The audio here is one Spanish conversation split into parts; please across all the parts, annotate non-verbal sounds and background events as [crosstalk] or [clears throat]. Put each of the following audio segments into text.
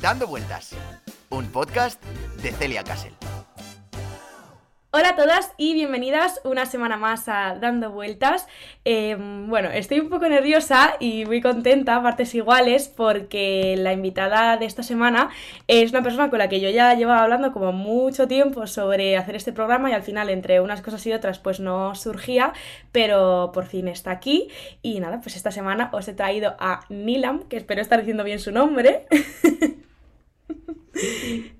Dando Vueltas, un podcast de Celia Castle. Hola a todas y bienvenidas una semana más a Dando Vueltas. Em, bueno, estoy un poco nerviosa y muy contenta, partes iguales, porque la invitada de esta semana es una persona con la que yo ya llevaba hablando como mucho tiempo sobre hacer este programa y al final entre unas cosas y otras pues no surgía, pero por fin está aquí y nada, pues esta semana os he traído a Nilam, que espero estar diciendo bien su nombre. [laughs] [laughs]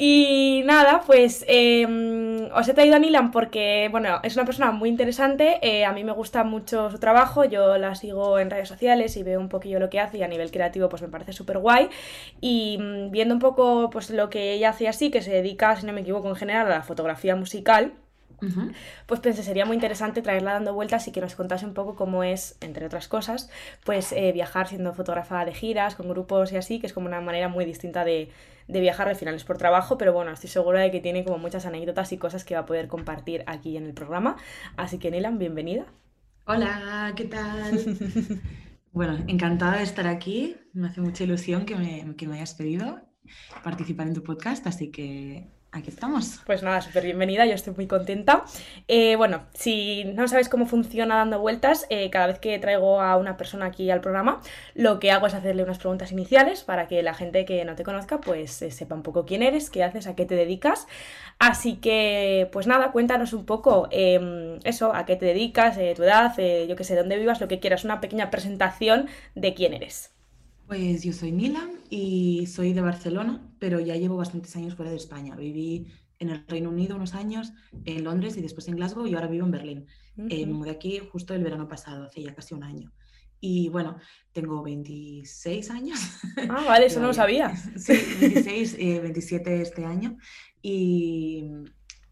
Y nada, pues em, os he traído a Nilan porque, bueno, es una persona muy interesante, eh, a mí me gusta mucho su trabajo, yo la sigo en redes sociales y veo un poquillo lo que hace y a nivel creativo pues me parece súper guay. Y mm, viendo un poco pues lo que ella hace así, que se dedica, si no me equivoco, en general a la fotografía musical, pues pensé, sería muy interesante traerla dando vueltas y que nos contase un poco cómo es, entre otras cosas, pues eh, viajar siendo fotógrafa de giras, con grupos y así, que es como una manera muy distinta de, de viajar, al final es por trabajo, pero bueno, estoy segura de que tiene como muchas anécdotas y cosas que va a poder compartir aquí en el programa. Así que Nilan, bienvenida. Hola, ¿qué tal? [laughs] bueno, encantada de estar aquí, me hace mucha ilusión que me, que me hayas pedido participar en tu podcast, así que Aquí estamos. Pues nada, súper bienvenida, yo estoy muy contenta. Eh, bueno, si no sabes cómo funciona dando vueltas, eh, cada vez que traigo a una persona aquí al programa, lo que hago es hacerle unas preguntas iniciales para que la gente que no te conozca pues eh, sepa un poco quién eres, qué haces, a qué te dedicas. Así que, pues nada, cuéntanos un poco em, eso, a qué te dedicas, tu edad, yo qué sé, dónde vivas, lo que quieras, una pequeña presentación de quién eres. Pues yo soy Nilam y soy de Barcelona, pero ya llevo bastantes años fuera de España. Viví en el Reino Unido unos años, en Londres y después en Glasgow y ahora vivo en Berlín. Eh, me mudé aquí justo el verano pasado, hace ya casi un año. Y bueno, tengo 26 años. Ah, vale, eso no lo sabía. [laughs] Sí, 26, 27 eh, este año. Y,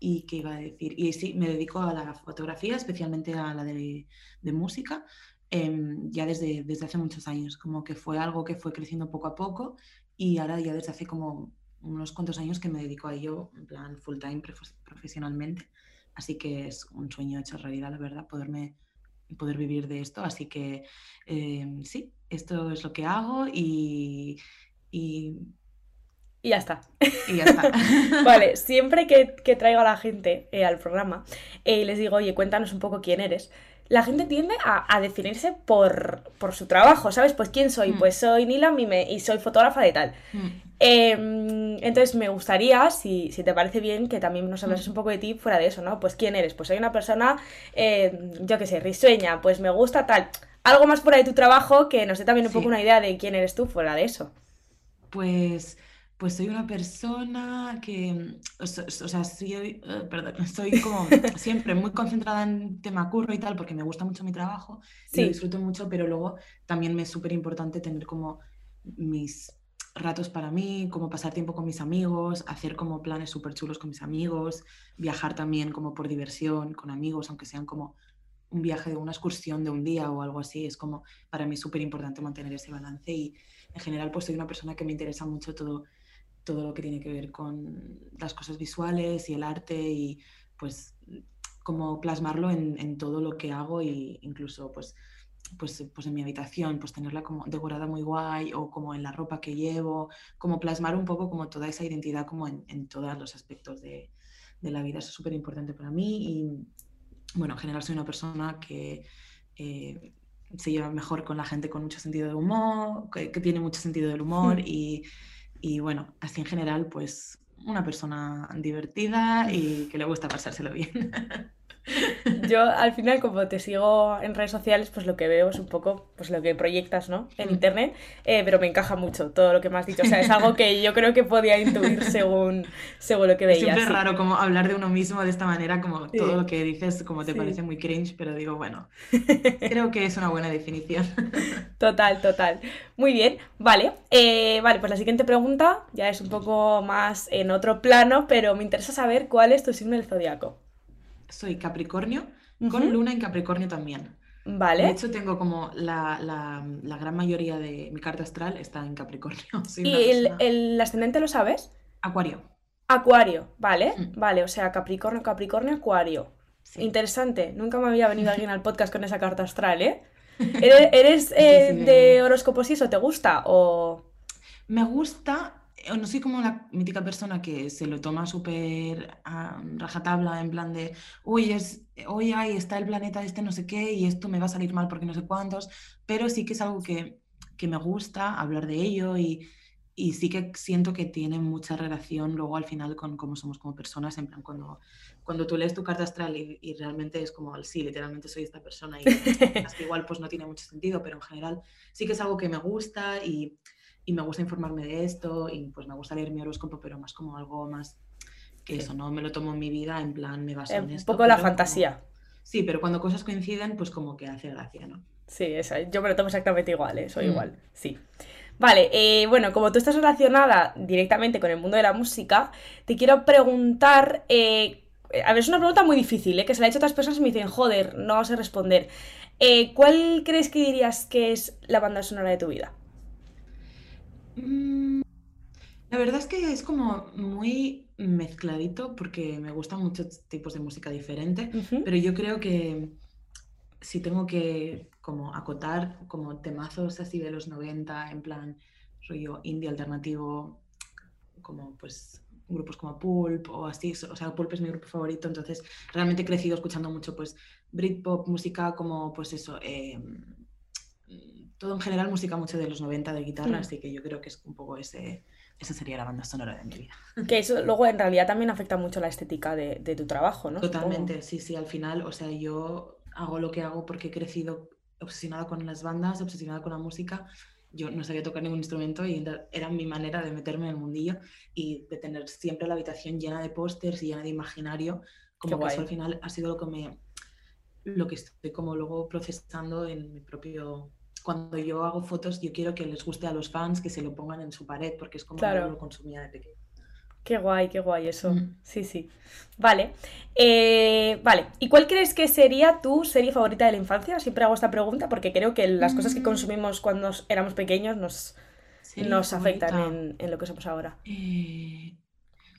y qué iba a decir. Y sí, me dedico a la fotografía, especialmente a la de, de música, Em, ya desde, desde hace muchos años, como que fue algo que fue creciendo poco a poco y ahora ya desde hace como unos cuantos años que me dedico a ello en plan full time profesionalmente, así que es un sueño hecho realidad, la verdad, poderme poder vivir de esto, así que em, sí, esto es lo que hago y, y y ya está. Y ya está. [laughs] vale, siempre que, que, traigo a la gente eh, al programa y eh, les digo, oye, cuéntanos un poco quién eres, la gente tiende a, definirse por, su trabajo, ¿sabes? Pues quién soy, mm. pues soy Nilam y, y soy fotógrafa de tal. Mm. Em, entonces me gustaría, si, te parece bien, que también nos hablases mm. un poco de ti fuera de eso, ¿no? Pues quién eres, pues soy una persona, eh, yo qué sé, risueña, pues me gusta tal. Algo más fuera de tu trabajo que nos dé también un poco una idea de quién eres tú fuera de eso. Pues pues soy una persona que, mm, o, sea, soy, eh, perdón, [laughs] estoy como [laughs] siempre muy concentrada en tema curro y tal, porque me gusta mucho mi trabajo, sí. lo disfruto mucho, pero luego también me es súper importante tener como mis ratos para mí, como pasar tiempo con mis amigos, hacer como planes súper chulos con mis amigos, viajar también como por diversión con amigos, aunque sean como un viaje de una excursión de un día o algo así, es como para mí súper importante mantener ese balance y en general pues soy una persona que me interesa mucho todo todo lo que tiene que ver con las cosas visuales y el arte y pues como plasmarlo en, todo lo que hago e incluso pues, pues, pues en mi habitación, pues tenerla como decorada muy guay o como en la ropa que llevo, como plasmar un poco como toda esa identidad como en, todos los aspectos de, la vida. Eso es súper importante para mí y bueno, en general soy una persona que... Eh, se lleva mejor con la gente con mucho sentido de humor, que, tiene mucho sentido del humor y, y bueno, así en general, pues una persona divertida y que le gusta pasárselo bien. [laughs] [laughs] Yo al final, como te sigo en redes sociales, pues lo que veo es un poco pues lo que proyectas, ¿no? En mm. internet, eh, pero me encaja mucho todo lo que me has dicho. O sea, es algo que yo creo que podía intuir [laughs] según, según lo que veía. Es siempre raro como hablar de uno mismo de esta manera, como todo lo que dices, como te parece muy cringe, pero digo, bueno, [laughs] creo que es una buena definición. Total, total. Muy bien, vale. Eh, vale, pues la siguiente pregunta ya es un poco más en otro plano, pero me interesa saber cuál es tu signo del zodiaco soy Capricornio, con luna en Capricornio también. Vale. De hecho, tengo como la, la, gran mayoría de mi carta astral está en Capricornio. [laughs] ¿Y el, el, ascendente lo sabes? Acuario. Acuario, vale, mm. vale, o sea, Capricornio, Capricornio, Acuario. Interesante, nunca me había venido alguien al podcast con esa carta astral, ¿eh? [laughs] ¿Eres, eh, de horóscopos y eso? ¿Te gusta? O... Me gusta, no soy como la mítica persona que se lo toma súper a rajatabla, en plan de, uy, es, hoy ahí está el planeta este no sé qué y esto me va a salir mal porque no sé cuántos, pero sí que es algo que, que me gusta hablar de ello y, y sí que siento que tiene mucha relación luego al final con cómo somos como personas, en plan cuando, cuando tú lees tu carta astral y, realmente es como, sí, literalmente soy esta persona y [laughs] que igual pues no tiene mucho sentido, pero en general sí que es algo que me gusta y y me gusta informarme de esto y pues me gusta leer mi horóscopo, pero más como algo más que eso, no me lo tomo en mi vida, en plan me baso en, esto. Un poco la fantasía. Sí, pero cuando cosas coinciden, pues como que hace gracia, ¿no? Sí, esa, yo me lo tomo exactamente igual, ¿eh? soy mm. igual, sí. Vale, eh, bueno, como tú estás relacionada directamente con el mundo de la música, te quiero preguntar, eh, a ver, es una pregunta muy difícil, ¿eh? que se la he hecho a otras personas y me dicen, joder, no sé responder. ¿Cuál crees que dirías que es la banda sonora de tu vida? Mm, la verdad es que es como muy mezcladito porque me gustan muchos tipos de música diferente, pero yo creo que si tengo que como acotar como temazos así de los 90 en plan rollo indie alternativo, como pues grupos como Pulp o así, o sea, Pulp es mi grupo favorito, entonces realmente he crecido escuchando mucho pues Britpop, música como pues eso, em, todo en general música mucho de los 90 de guitarra, mm. así que yo creo que es un poco ese, esa sería la banda sonora de mi vida. Que eso luego en realidad también afecta mucho la estética de, tu trabajo, ¿no? Totalmente, sí, sí, al final, o sea, yo hago lo que hago porque he crecido obsesionada con las bandas, obsesionada con la música. Yo no sabía tocar ningún instrumento y era mi manera de meterme en el mundillo y de tener siempre la habitación llena de pósters y llena de imaginario. Como que eso al final ha sido lo que me lo que estoy como luego procesando en mi propio cuando yo hago fotos, yo quiero que les guste a los fans, que se lo pongan en su pared, porque es como yo lo consumía de pequeño. Qué guay, qué guay eso. Mm. Sí, sí. Vale. Eh, vale. ¿Y cuál crees que sería tu serie favorita de la infancia? Siempre hago esta pregunta porque creo que las cosas que mm. consumimos cuando éramos pequeños nos, nos afectan en, lo que somos ahora. Eh,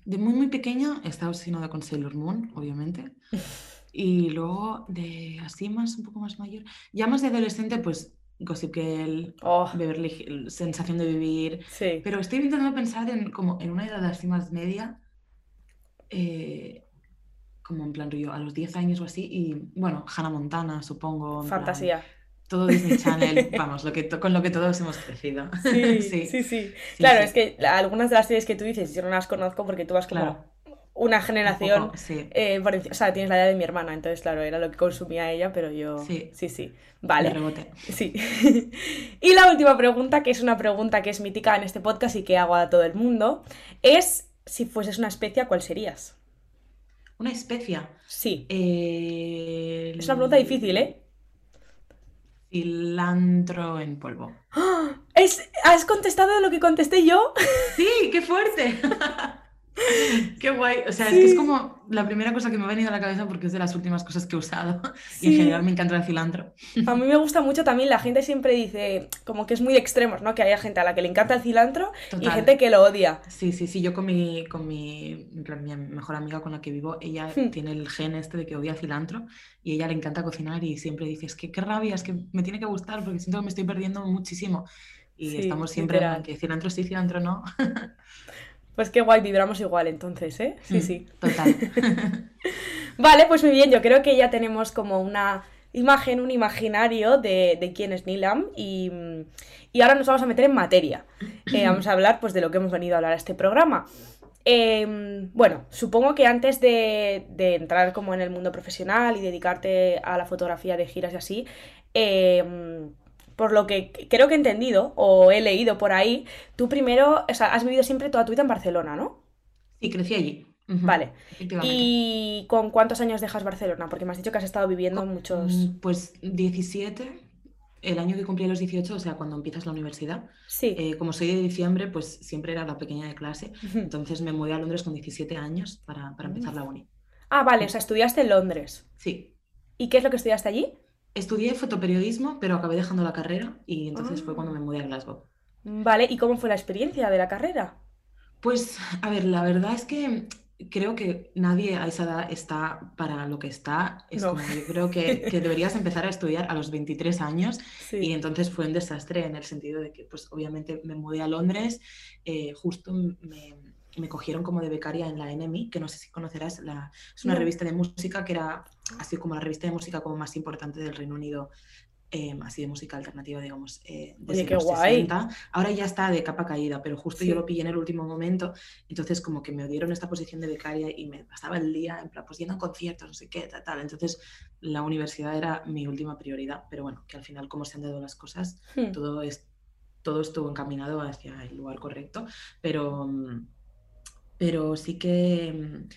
de muy, muy pequeña he estado obsesionada con Sailor Moon, obviamente. [laughs] y luego de así más, un poco más mayor. Ya más de adolescente, pues Gossip Girl, oh. Beverly Sensación de Vivir. Pero estoy intentando pensar en, como en una edad así más media, eh, como en plan río a los 10 años o así, y bueno, Hannah Montana, supongo. Fantasía. todo Disney Channel, [laughs] vamos, lo que con lo que todos hemos crecido. Sí, [laughs] sí, sí. claro, es que algunas de las series que tú dices yo no las conozco porque tú vas como una generación eh, o sea, tienes la edad de mi hermana, entonces claro, era lo que consumía ella, pero yo sí, sí, sí. Vale. Sí. [laughs] y la última pregunta, que es una pregunta que es mítica en este podcast y que hago a todo el mundo, es si fueses una especia, ¿cuál serías? ¿Una especia? Sí. Es una pregunta difícil, ¿eh? Cilantro en polvo. [gasps] ¿Es... ¿Has contestado lo que contesté yo? Sí, qué fuerte. [laughs] [laughs] Qué guay. O sea, es que es como la primera cosa que me ha venido a la cabeza porque es de las últimas cosas que he usado. [laughs] Y en general me encanta el cilantro. A mí me gusta mucho también. La gente siempre dice como que es muy extremo, ¿no? Que haya gente a la que le encanta el cilantro y gente que lo odia. Sí, sí, sí. Yo con mi, con mi, mi mejor amiga con la que vivo, ella hmm. tiene el gen este de que odia cilantro y ella le encanta cocinar y siempre dice, es que qué rabia, es que me tiene que gustar porque siento que me estoy perdiendo muchísimo. Y estamos siempre en que cilantro sí, cilantro no. [laughs] Pues qué guay, vibramos igual entonces, ¿eh? Sí, mm, sí. Total. [laughs] vale, pues muy bien, yo creo que ya tenemos como una imagen, un imaginario de, quién es Nilam y, ahora nos vamos a meter en materia. Eh, [clears throat] vamos a hablar pues de lo que hemos venido a hablar a este programa. Em, bueno, supongo que antes de, entrar como en el mundo profesional y dedicarte a la fotografía de giras y así, em, por lo que creo que he entendido o he leído por ahí, tú primero, o sea, has vivido siempre toda tu vida en Barcelona, ¿no? Sí, crecí allí. Vale. ¿Y con cuántos años dejas Barcelona? Porque me has dicho que has estado viviendo muchos... Mm, pues 17, el año que cumplí los 18, o sea, cuando empiezas la universidad. Sí. Eh, como soy de diciembre, pues siempre era la pequeña de clase. Entonces me mudé a Londres con 17 años para, para empezar la uni. Ah, vale, o sea, estudiaste en Londres. Sí. ¿Y qué es lo que estudiaste allí? Estudié fotoperiodismo, pero acabé dejando la carrera y entonces fue cuando me mudé a Glasgow. Vale, ¿y cómo fue la experiencia de la carrera? Pues, a ver, la verdad es que creo que nadie a esa edad está para lo que está. Es como, yo creo que, que, deberías empezar a estudiar a los 23 años y entonces fue un desastre en el sentido de que, pues obviamente me mudé a Londres, eh, justo me, me, cogieron como de becaria en la NMI, que no sé si conocerás, la, es una revista de música que era así como la revista de música como más importante del Reino Unido Em, así de música alternativa, digamos, eh, desde qué guay. Ahora ya está de capa caída, pero justo yo lo pillé en el último momento, entonces como que me dieron esta posición de becaria y me pasaba el día en plan, pues yendo a conciertos, no sé qué, tal, tal. Entonces la universidad era mi última prioridad, pero bueno, que al final como se han dado las cosas, hmm. todo, es, todo estuvo encaminado hacia el lugar correcto, pero... Pero sí que,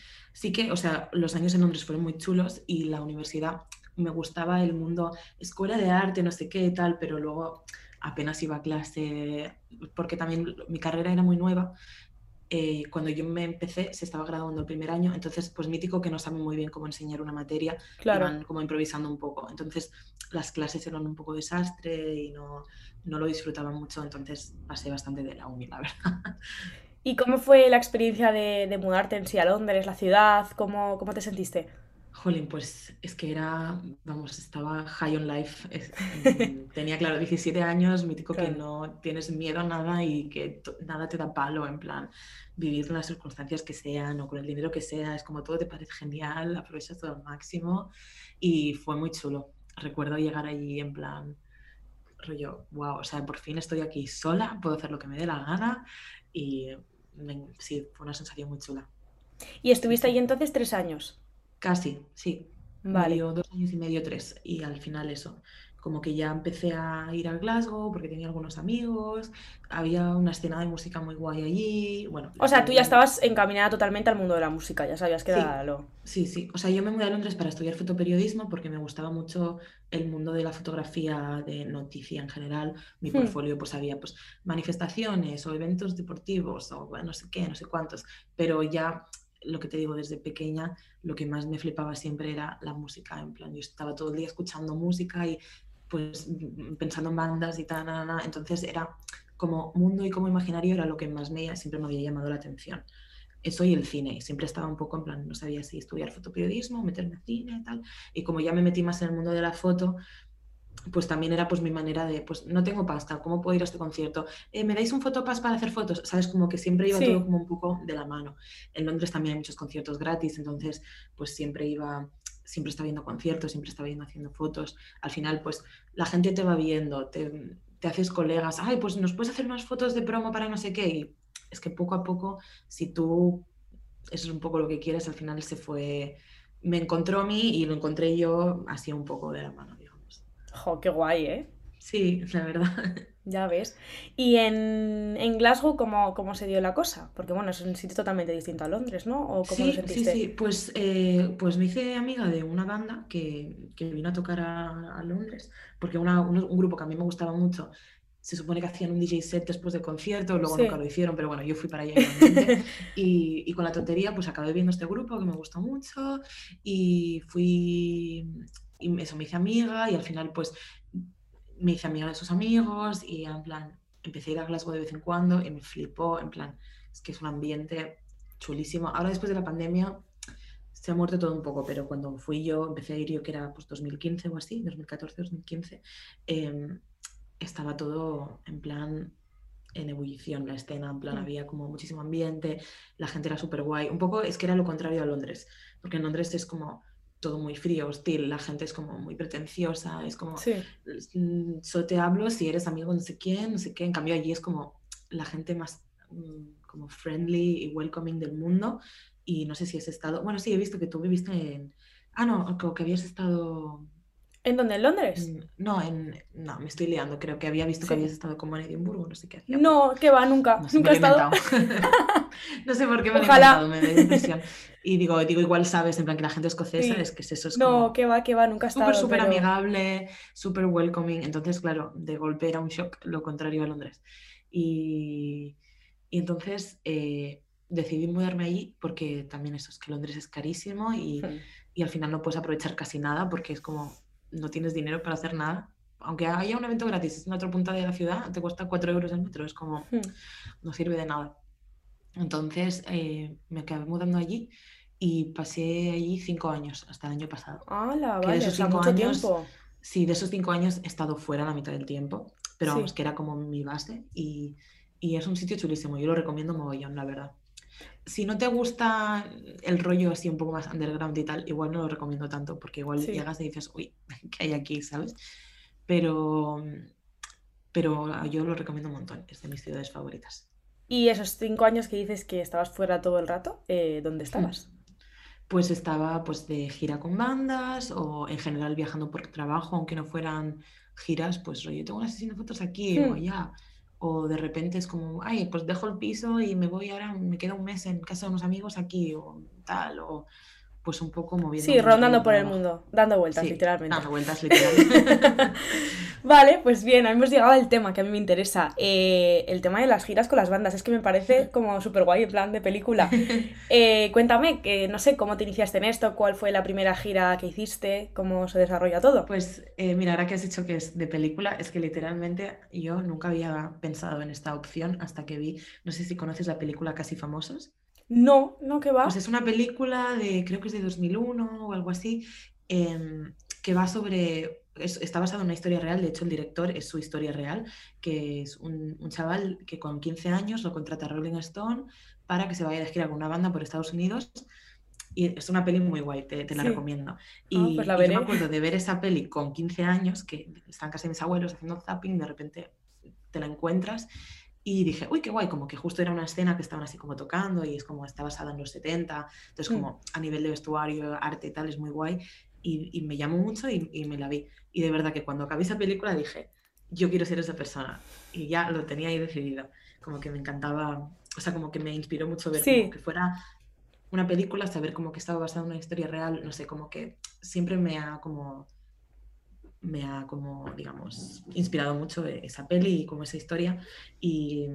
sí que, o sea, los años en Londres fueron muy chulos y la universidad me gustaba el mundo, escuela de arte, no sé qué tal, pero luego apenas iba a clase, porque también mi carrera era muy nueva. Eh, cuando yo me empecé se estaba graduando el primer año, entonces pues mítico que no saben muy bien cómo enseñar una materia, claro. iban como improvisando un poco. Entonces las clases eran un poco desastre y no, no lo disfrutaba mucho, entonces pasé bastante de la uni, la verdad. [laughs] ¿Y cómo fue la experiencia de, de mudarte en sí a Londres, la ciudad? ¿Cómo, cómo te sentiste? Jolín, pues es que era, vamos, estaba high on life. [laughs] Tenía, claro, 17 años, mítico que no tienes miedo a nada y que nada te da palo, en plan, vivir las circunstancias que sean o con el dinero que sea, es como todo te parece genial, aprovechas todo al máximo y fue muy chulo. Recuerdo llegar allí en plan, rollo, wow, o sea, por fin estoy aquí sola, puedo hacer lo que me dé la gana y sí, fue una sensación muy chula. ¿Y estuviste allí entonces tres años? Casi, sí. Vale. dos años y medio, tres. Y al final eso, como que ya empecé a ir a Glasgow porque tenía algunos amigos, había una escena de música muy guay allí. Bueno, o sea, tú ya estabas encaminada totalmente al mundo de la música, ya sabías que era lo... Sí, sí. O sea, yo me mudé a Londres para estudiar fotoperiodismo porque me gustaba mucho el mundo de la fotografía de noticia en general. Mi hmm. portfolio, pues había pues manifestaciones o eventos deportivos o bueno, no sé qué, no sé cuántos. Pero ya lo que te digo, desde pequeña, lo que más me flipaba siempre era la música. En plan, yo estaba todo el día escuchando música y pues pensando en bandas y tal, entonces era como mundo y como imaginario era lo que más me, siempre me había llamado la atención. Eso y el cine, y siempre estaba un poco en plan, no sabía si estudiar fotoperiodismo, meterme en cine y tal, y como ya me metí más en el mundo de la foto, pues también era pues mi manera de, pues no tengo pasta, ¿cómo puedo ir a este concierto? Eh, ¿Me dais un fotopass para hacer fotos? ¿Sabes? Como que siempre iba todo como un poco de la mano. En Londres también hay muchos conciertos gratis, entonces pues siempre iba, siempre estaba viendo conciertos, siempre estaba viendo haciendo fotos. Al final pues la gente te va viendo, te, te haces colegas, ay, pues nos puedes hacer unas fotos de promo para no sé qué. Y es que poco a poco, si tú, eso es un poco lo que quieres, al final se fue, me encontró a mí y lo encontré yo así un poco de la mano. Jo, qué guay, ¿eh? Sí, la verdad. [laughs] Ya ves. ¿Y en, en Glasgow cómo, cómo, se dio la cosa? Porque bueno, es un sitio totalmente distinto a Londres, ¿no? ¿O cómo sí, sí, sí. Pues, eh, pues me hice amiga de una banda que, que vino a tocar a, a Londres, porque una, un, un, grupo que a mí me gustaba mucho, se supone que hacían un DJ set después del concierto, luego nunca lo hicieron, pero bueno, yo fui para allá [laughs] y, y con la tontería pues acabé viendo este grupo que me gustó mucho y fui y eso me hice amiga y al final pues me hice amiga de sus amigos y en plan empecé a ir a Glasgow de vez en cuando y me flipó, en plan, es que es un ambiente chulísimo. Ahora después de la pandemia se ha muerto todo un poco, pero cuando fui yo, empecé a ir yo que era pues 2015 o así, 2014, 2015, em, estaba todo en plan en ebullición la escena, en plan mm. había como muchísimo ambiente, la gente era súper guay. Un poco es que era lo contrario a Londres, porque en Londres es como todo muy frío, hostil, la gente es como muy pretenciosa, es como, sí. Mm, solo te hablo si eres amigo no sé quién, no sé qué, en cambio allí es como la gente más mm, como friendly y welcoming del mundo y no sé si has estado, bueno, sí, he visto que tú viviste en, ah, no, como que habías estado ¿En dónde? ¿En Londres? No, en, no, me estoy liando. Creo que había visto que habías estado como en Edimburgo, no sé qué hacía. No, que va, nunca. nunca he estado. [laughs] [laughs] no sé por qué me inventado, me da impresión. Y digo, digo, igual sabes, en plan que la gente escocesa es que eso es No, que va, que va, nunca estado. Súper, súper amigable, súper welcoming. Entonces, claro, de golpe era un shock, lo contrario a Londres. Y, y entonces eh, decidí mudarme allí porque también eso es que Londres es carísimo y, hmm. y al final no puedes aprovechar casi nada porque es como no tienes dinero para hacer nada. Aunque haya un evento gratis en otra punta de la ciudad, te cuesta 4 euros el metro, es como, hmm. no sirve de nada. Entonces eh, me acabé mudando allí y pasé allí cinco años, hasta el año pasado. ¡Hala! Que de Vale, o esos cinco mucho años- tiempo. Sí, de esos cinco años he estado fuera la mitad del tiempo, pero Sí. vamos, que era como mi base y, y es un sitio chulísimo, yo lo recomiendo mogollón, la verdad. Si no te gusta el rollo así un poco más underground y tal, igual no lo recomiendo tanto, porque igual Sí. llegas y dices, uy, [laughs] ¿qué hay aquí? ¿Sabes? Pero, pero yo lo recomiendo un montón, es de mis ciudades favoritas. Y esos cinco años que dices que estabas fuera todo el rato, eh, ¿dónde estabas? Pues estaba pues de gira con bandas o en general viajando por trabajo, aunque no fueran giras, pues rollo, tengo una sesión de fotos aquí o Hmm. allá. O de repente es como, ay, pues dejo el piso y me voy ahora, me quedo un mes en casa de unos amigos aquí o tal, o pues un poco moviendo. Sí, rondando por el mundo, dando vueltas, Sí, literalmente. Dando vueltas literalmente. [laughs] [laughs] Vale, pues bien, hemos llegado al tema que a mí me interesa. Eh, el tema de las giras con las bandas. Es que me parece [laughs] como súper guay, en plan de película. Eh, cuéntame, que no sé cómo te iniciaste en esto, cuál fue la primera gira que hiciste, cómo se desarrolla todo. Pues eh, mira, ahora que has dicho que es de película, es que literalmente yo nunca había pensado en esta opción hasta que vi, no sé si conoces la película Casi Famosos. No, no, que va. Pues es una película de, creo que es de 2001 o algo así, em, que va sobre, es- está basada en una historia real, de hecho el director es su historia real, que es un, un chaval que con 15 años lo contrata Rolling Stone para que se vaya de gira con una banda por Estados Unidos. Y es una peli muy guay, te, te la Sí. recomiendo. Ah, Y, pues la y yo veré. me acuerdo de ver esa peli con 15 años, que están de mis abuelos haciendo zapping, de repente te la encuentras y dije, uy, qué guay, como que justo era una escena que estaban así como tocando y es como está basada en los 70, entonces Mm. como a nivel de vestuario, arte y tal, es muy guay y, y me llamó mucho y, y me la vi. Y de verdad que cuando acabé esa película dije, yo quiero ser esa persona y ya lo tenía ahí decidido, como que me encantaba, o sea, como que me inspiró mucho ver Sí. como que fuera una película, saber como que estaba basada en una historia real, no sé, como que siempre me ha como me ha como, digamos, inspirado mucho esa peli y como esa historia. Y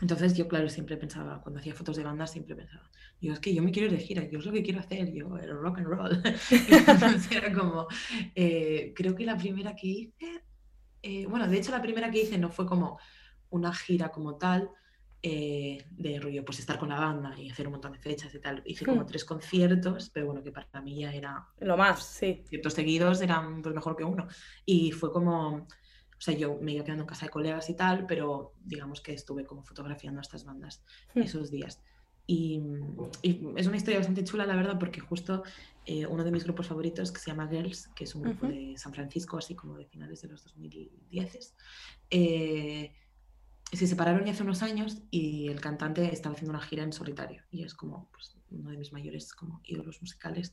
entonces yo, claro, siempre pensaba, cuando hacía fotos de bandas, siempre pensaba, yo es que yo me quiero ir de gira, yo es lo que quiero hacer, yo el rock and roll. [laughs] Era como, eh, creo que la primera que hice, eh, bueno, de hecho la primera que hice no fue como una gira como tal, eh, de rollo, pues estar con la banda y hacer un montón de fechas y tal. Hice como Hmm. tres conciertos, pero bueno, que para mí ya era Lo más, sí. ciertos seguidos eran pues, mejor que uno. Y fue como, o sea, yo me iba quedando en casa de colegas y tal, pero digamos que estuve como fotografiando a estas bandas Hmm. esos días. Y, y es una historia bastante chula, la verdad, porque justo eh, uno de mis grupos favoritos, que se llama Girls, que es un grupo de San Francisco, así como de finales de los 2010, eh, se separaron ya hace unos años y el cantante estaba haciendo una gira en solitario y es como pues, uno de mis mayores como ídolos musicales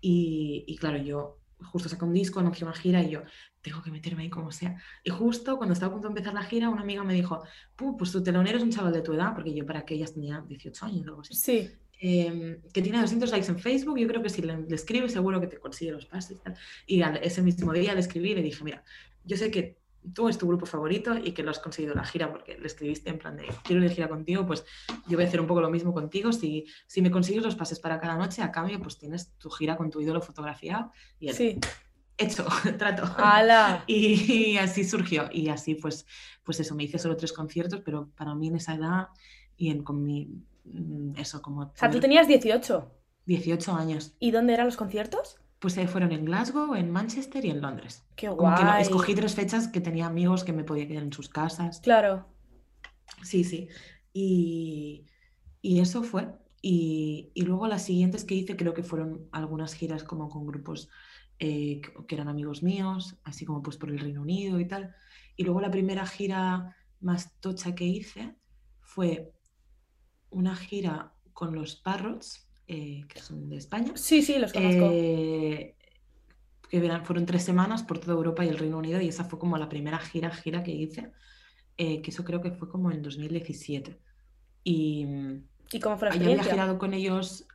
y, y claro, yo justo saqué un disco, anunció una gira y yo tengo que meterme ahí como sea. Y justo cuando estaba a punto de empezar la gira, una amiga me dijo, "Pu, pues tu telonero es un chaval de tu edad, porque yo para aquellas tenía 18 años o algo así, Sí. eh, que tiene 200 likes en Facebook, yo creo que si le, le escribes seguro que te consigue los pases y tal. Y al- ese mismo día le escribí y le dije, mira, yo sé que tú es tu grupo favorito y que lo has conseguido la gira porque le escribiste en plan de quiero ir de gira contigo, pues yo voy a hacer un poco lo mismo contigo. Si, si me consigues los pases para cada noche, a cambio, pues tienes tu gira con tu ídolo fotografiado y él, Sí. hecho, [laughs] trato. ¡Hala! Y, así surgió. Y así, pues, pues eso, me hice solo tres conciertos, pero para mí en esa edad y en, con mi, mm, eso, como O sea, tú tenías 18. 18 años. ¿Y dónde eran los conciertos? Pues eh, fueron en Glasgow, en Manchester y en Londres. Qué Como que no- guay. escogí tres fechas que tenía amigos que me podía quedar en sus casas. Claro. Sí, sí. Y, y eso fue. Y, y luego las siguientes que hice creo que fueron algunas giras como con grupos eh, que, que eran amigos míos, así como pues por el Reino Unido y tal. Y luego la primera gira más tocha que hice fue una gira con los Parrots, eh, que son de España. Sí, sí, los conozco. Eh, que eran- fueron tres semanas por toda Europa y el Reino Unido y esa fue como la primera gira, gira que hice, eh, que eso creo que fue como en 2017. Y ¿Y cómo fue la ya había experiencia? girado con ellos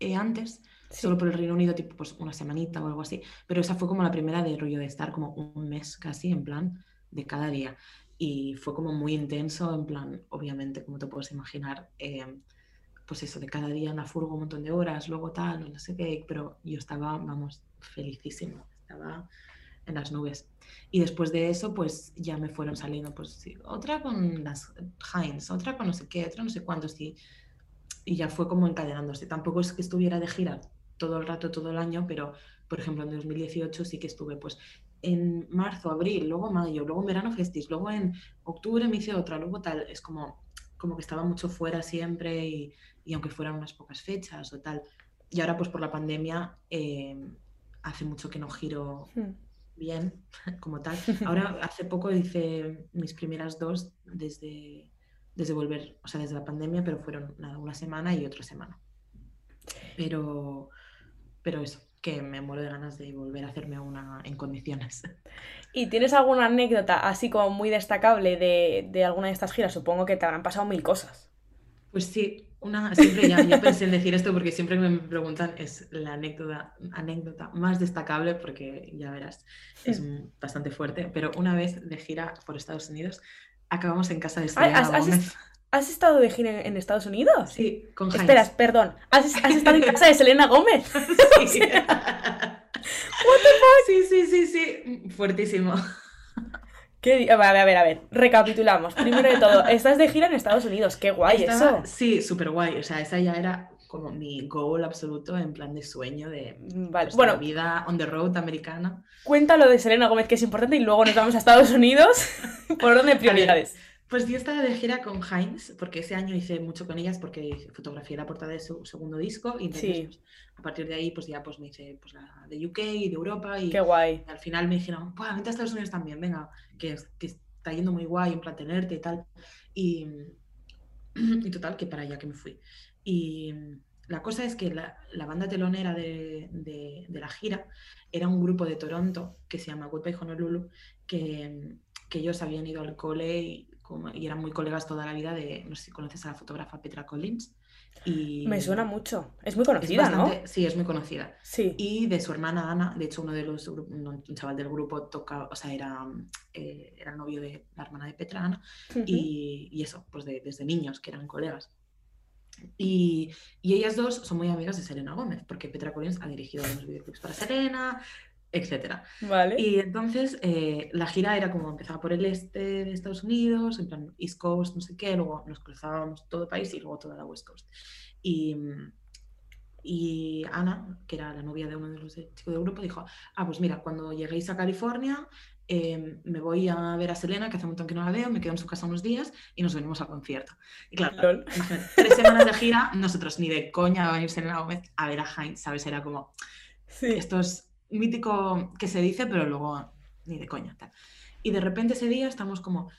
eh, antes, Sí. solo por el Reino Unido, tipo pues una semanita o algo así, pero esa fue como la primera de rollo de estar como un mes casi en plan de cada día. Y fue como muy intenso, en plan, obviamente, como te puedes imaginar, eh, pues eso, de cada día en furgo un montón de horas, luego tal, no sé qué, pero yo estaba, vamos, felicísima. Estaba en las nubes. Y después de eso, pues ya me fueron saliendo, pues sí, otra con las Heinz, otra con no sé qué, otra no sé cuántos, y, y ya fue como encadenándose. Tampoco es que estuviera de gira todo el rato, todo el año, pero por ejemplo en 2018 sí que estuve pues en marzo, abril, luego mayo, luego en verano festis, luego en octubre me hice otra, luego tal, es como, como que estaba mucho fuera siempre y, y aunque fueran unas pocas fechas o tal. Y ahora pues por la pandemia eh, hace mucho que no giro hmm. bien [laughs] como tal. [laughs] Ahora hace poco hice mis primeras dos desde, desde volver, o sea, desde la pandemia, pero fueron nada, una semana y otra semana. Pero, pero eso, que me muero de ganas de volver a hacerme una en condiciones. ¿Y tienes alguna anécdota así como muy destacable de, de alguna de estas giras? Supongo que te habrán pasado mil cosas. Pues sí, una, siempre ya, pensé en decir esto porque siempre me preguntan, es la anécdota, anécdota más destacable porque ya verás, es hmm. bastante fuerte, pero una vez de gira por Estados Unidos acabamos en casa de Selena Gómez. ¿Has estado de gira en Estados Unidos? Sí, con Heinz. Esperas, perdón. ¿Has, estado en casa de Selena Gómez? [laughs] Sí. [laughs] Sí, sí, sí, sí. Fuertísimo. ¿Qué? A ver, a ver, a ver. Recapitulamos. Primero de todo, estás de gira en Estados Unidos. Qué guay eso. Sí, súper guay. O sea, esa ya era como mi goal absoluto en plan de sueño de mm, vale. Pues, bueno, vida on the road americana. Cuéntalo de Selena Gómez, que es importante, y luego nos vamos a Estados Unidos [laughs] por orden de prioridades. Pues yo estaba de gira con Heinz, porque ese año hice mucho con ellas, porque fotografié la portada de su segundo disco, y entonces pues, a partir de ahí pues ya pues me hice pues, la de UK y de Europa, y, Qué guay. al final me dijeron, pues vente a Estados Unidos también, venga, que, que, está yendo muy guay, en plan tenerte y tal. Y, y total, que para allá que me fui. Y la cosa es que la, la banda telonera de, de, de, la gira era un grupo de Toronto que se llama Goodbye Honolulu, que, que ellos habían ido al cole y y eran muy colegas toda la vida de, no sé si conoces a la fotógrafa Petra Collins. Y Me suena mucho. Es muy conocida, ¿no? Sí, es muy conocida. Sí. Y de su hermana Ana, de hecho uno de los, un chaval del grupo toca, o sea, era, eh, era novio de la hermana de Petra, Ana, y, y, eso, pues de, desde niños, que eran colegas. Y, y, ellas dos son muy amigas de Selena Gómez, porque Petra Collins ha dirigido unos videoclips para Selena, etcétera. Vale. Y entonces eh, la gira era como empezaba por el este de Estados Unidos, en plan East Coast, no sé qué, luego nos cruzábamos todo el país y luego toda la West Coast. Y, y Ana, que era la novia de uno de los chicos del grupo, dijo, ah, pues mira, cuando lleguéis a California, eh, me voy a ver a Selena, que hace un montón que no la veo, me quedo en su casa unos días y nos venimos al concierto. Y claro, tres semanas de gira, nosotros ni de coña va a ir Selena Gómez a ver a Heinz, ¿sabes? Era como, sí. estos mítico que se dice, pero luego ni de coña. Tal. Y de repente ese día estamos como,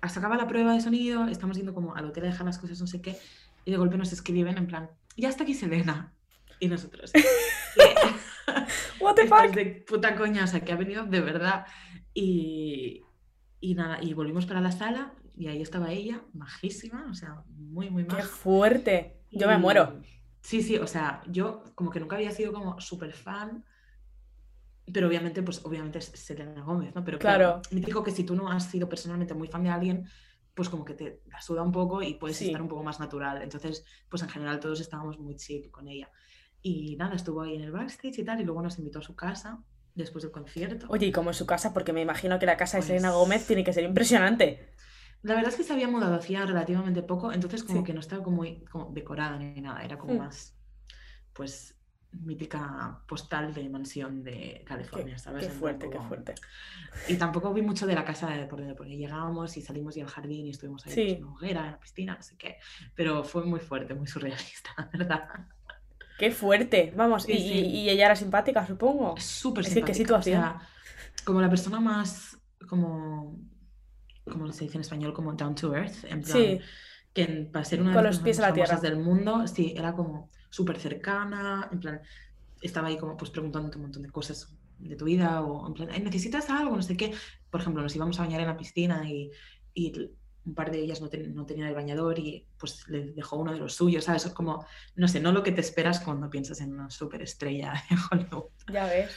hasta acaba la prueba de sonido, estamos yendo como al hotel a dejar las cosas, no sé qué, y de golpe nos escriben en plan, ya está aquí Selena. Y nosotros, [laughs] What the fuck? de puta coña, o sea, que ha venido de verdad. Y, y nada, y volvimos para la sala y ahí estaba ella, majísima, o sea, muy, muy maja. ¡Qué fuerte! Yo me muero. Sí, sí, o sea, yo como que nunca había sido como súper fan pero obviamente, pues obviamente es Selena Gómez, ¿no? Pero claro, me digo que si tú no has sido personalmente muy fan de alguien, pues como que te asuda un poco y puedes estar un poco más natural. Entonces, pues en general todos estábamos muy chill con ella. Y nada, estuvo ahí en el backstage y tal, y luego nos invitó a su casa después del concierto. Oye, ¿y cómo es su casa? Porque me imagino que la casa de Selena pues Gómez tiene que ser impresionante. La verdad es que se había mudado hacía relativamente poco, entonces como que no estaba como, muy, como decorada ni nada, era como mm. más, pues mítica postal de mansión de California, ¿sabes? Qué fuerte, qué fuerte. Y tampoco vi mucho de la casa de deporte, porque llegábamos y salimos y al jardín y estuvimos ahí en una hoguera, en la piscina, no sé qué. Pero fue muy fuerte, muy surrealista, [laughs] ¿verdad? Qué fuerte, vamos, y, y, ella era simpática, supongo. Súper simpática. ¿Qué situación? O sea, como la persona más, como, como se dice en español, como down to earth, en plan, sí. que para ser una de las personas del mundo, sí, era como súper cercana, en plan, estaba ahí como pues preguntándote un montón de cosas de tu vida o en plan, ¿necesitas algo? No sé qué. Por ejemplo, nos íbamos a bañar en la piscina y, y un par de ellas no, no, tenían el bañador y pues le dejó uno de los suyos, ¿sabes? Es como, no sé, no lo que te esperas cuando piensas en una superestrella de [laughs] Hollywood. Ya ves.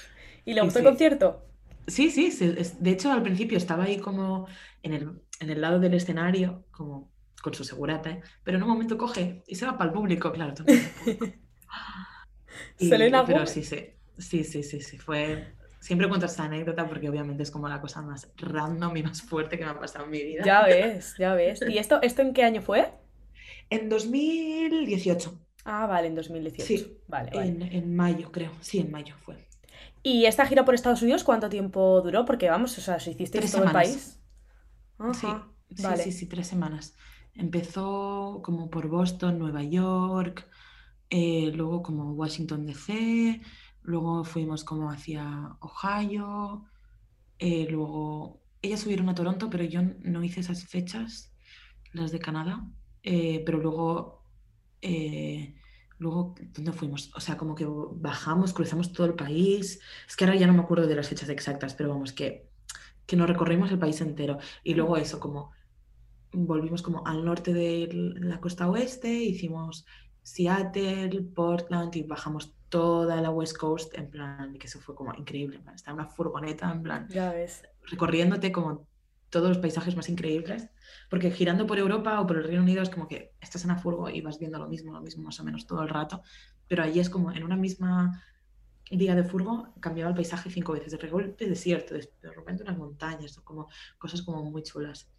¿Y gustó el concierto? Sí, sí, de hecho al principio estaba ahí como en el, en el lado del escenario, como con su segurata, ¿eh? pero en un momento coge y se va para el público, claro. [laughs] y, Selena Pero sí, sí, sí, sí, sí, sí, fue Siempre cuento esta anécdota porque obviamente es como la cosa más random y más fuerte que me ha pasado en mi vida. Ya [laughs] ves, ya ves. ¿Y esto, esto en qué año fue? En 2018. Ah, vale, en 2018. Sí, vale, En, en mayo creo. Sí, en mayo fue. ¿Y esta gira por Estados Unidos cuánto tiempo duró? Porque vamos, o sea, si hiciste todo el país. sí, sí, sí, sí, tres semanas. Empezó como por Boston, Nueva York, eh, luego como Washington DC, luego fuimos como hacia Ohio, eh, luego ellas subieron a Toronto, pero yo no hice esas fechas, las de Canadá, eh, pero luego, luego, ¿dónde fuimos? O sea, como que bajamos, cruzamos todo el país, es que ahora ya no me acuerdo de las fechas exactas, pero vamos, que, que nos recorrimos el país entero. Y luego eso, como volvimos como al norte de la costa oeste, hicimos Seattle, Portland y bajamos toda la West Coast en plan, que eso fue como increíble, en está una furgoneta en plan, ya ves. recorriéndote como todos los paisajes más increíbles, porque girando por Europa o por el Reino Unido es como que estás en una furgo y vas viendo lo mismo, lo mismo más o menos todo el rato, pero allí es como en una misma día de furgo cambiaba el paisaje cinco veces, de repente desierto, de repente unas montañas, como cosas como muy chulas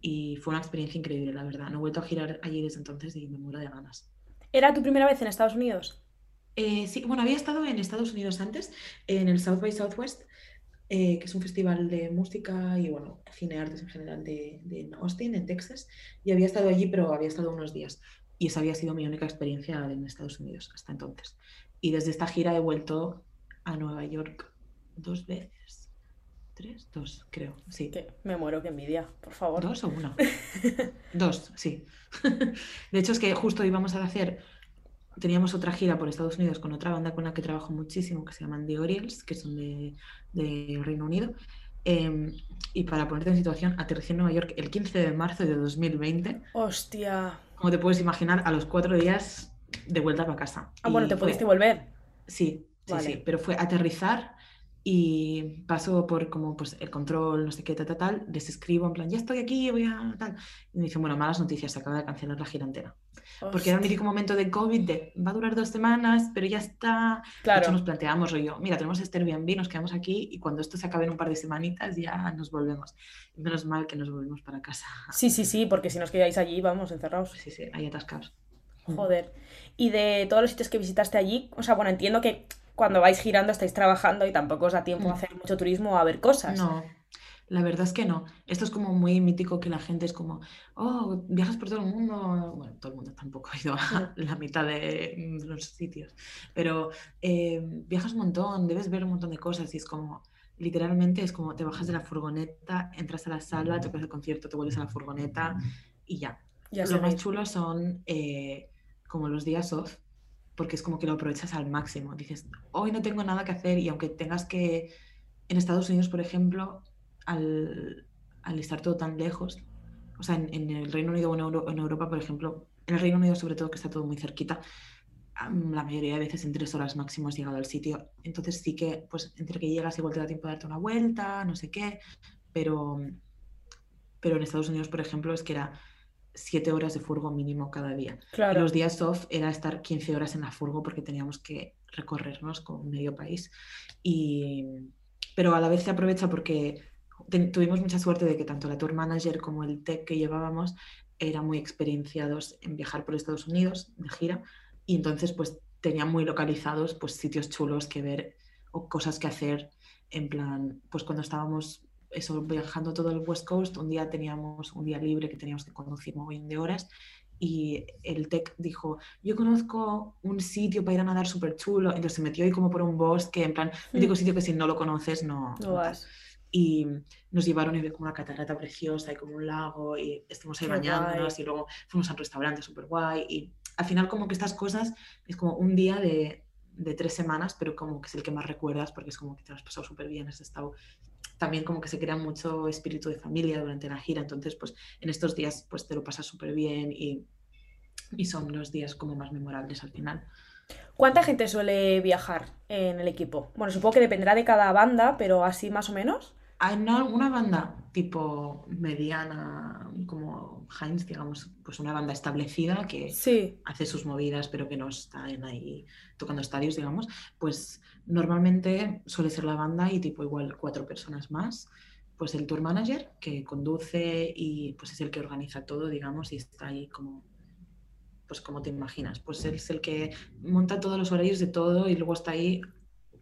y fue una experiencia increíble, la verdad. No he vuelto a girar allí desde entonces y me muero de ganas. ¿Era tu primera vez en Estados Unidos? Eh, sí, bueno, había estado en Estados Unidos antes, en el South by Southwest, eh, que es un festival de música y, bueno, cine artes en general de, de, Austin, en Texas, y había estado allí, pero había estado unos días. Y esa había sido mi única experiencia en Estados Unidos hasta entonces. Y desde esta gira he vuelto a Nueva York dos veces dos, creo, sí. Me muero, que envidia, por favor. ¿Dos o uno? [laughs] dos, sí. [laughs] de hecho, es que justo íbamos a hacer, teníamos otra gira por Estados Unidos con otra banda con la que trabajo muchísimo, que se llaman The Orioles, que son de, Reino Unido. Em, y para ponerte en situación, aterricé en Nueva York el 15 de marzo de 2020. Hostia. Como te puedes imaginar, a los cuatro días de vuelta para casa. Ah, bueno, ¿te pudiste volver? Sí, sí, sí, pero fue aterrizar y paso por como pues el control, no sé qué, tal, tal, tal, les escribo en plan, ya estoy aquí, voy a tal. Y me dicen, bueno, malas noticias, se acaba de cancelar la gira entera. Porque era un mítico momento de COVID de, va a durar dos semanas, pero ya está. Claro. De hecho, nos planteamos, rollo, mira, tenemos este Airbnb, nos quedamos aquí y cuando esto se acabe en un par de semanitas ya nos volvemos. Menos mal que nos volvemos para casa. Sí, sí, sí, porque si nos quedáis allí, vamos encerrados. Sí, sí, ahí atascados. Joder. Y de todos los sitios que visitaste allí, o sea, bueno, entiendo que cuando vais girando estáis trabajando y tampoco os da tiempo a mm. hacer mucho turismo o a ver cosas. No, la verdad es que no. Esto es como muy mítico que la gente es como, oh, viajas por todo el mundo. Bueno, todo el mundo tampoco ha ido a [laughs] la mitad de los sitios, pero eh, viajas un montón, debes ver un montón de cosas y es como, literalmente es como te bajas de la furgoneta, entras a la sala, te el concierto, te vuelves a la furgoneta y ya. ya Lo más chulo son eh, como los días off, porque es como que lo aprovechas al máximo. Dices, hoy no tengo nada que hacer y aunque tengas que, en Estados Unidos, por ejemplo, al, estar todo tan lejos, o sea, en, el Reino Unido o en, Europa, por ejemplo, en el Reino Unido sobre todo que está todo muy cerquita, la mayoría de veces en tres horas máximo has llegado al sitio. Entonces sí que, pues, entre que llegas igual te da tiempo de darte una vuelta, no sé qué, pero, pero en Estados Unidos, por ejemplo, es que era siete horas de furgo mínimo cada día. los días off era estar 15 horas en la furgo porque teníamos que recorrernos con medio país. Y, pero a la vez se aprovecha porque tuvimos mucha suerte de que tanto la tour manager como el tech que llevábamos eran muy experienciados en viajar por Estados Unidos de gira y entonces pues tenían muy localizados pues sitios chulos que ver o cosas que hacer en plan pues cuando estábamos eso, viajando todo el West Coast, un día teníamos un día libre que teníamos que conducir muy bien de horas y el tech dijo, yo conozco un sitio para ir a nadar súper chulo, entonces se metió ahí como por un bosque, en plan, mm. digo sitio que si no lo conoces no... no vas. Y nos llevaron y como una catarata preciosa y como un lago y estuvimos ahí bañándonos y luego fuimos a un restaurante súper guay y al final como que estas cosas es como un día de, de tres semanas, pero como que es el que más recuerdas porque es como que te lo has pasado súper bien, has estado también como que se crea mucho espíritu de familia durante la gira, entonces pues en estos días pues te lo pasas súper bien y, son los días como más memorables al final. ¿Cuánta gente suele viajar en el equipo? Bueno, supongo que dependerá de cada banda, pero así más o menos. En alguna banda tipo mediana, como Heinz, digamos, pues una banda establecida que hace sus movidas, pero que no está ahí tocando estadios, digamos, pues normalmente suele ser la banda y tipo igual cuatro personas más. Pues el tour manager que conduce y pues es el que organiza todo, digamos, y está ahí como pues como te imaginas, pues es el que monta todos los horarios de todo y luego está ahí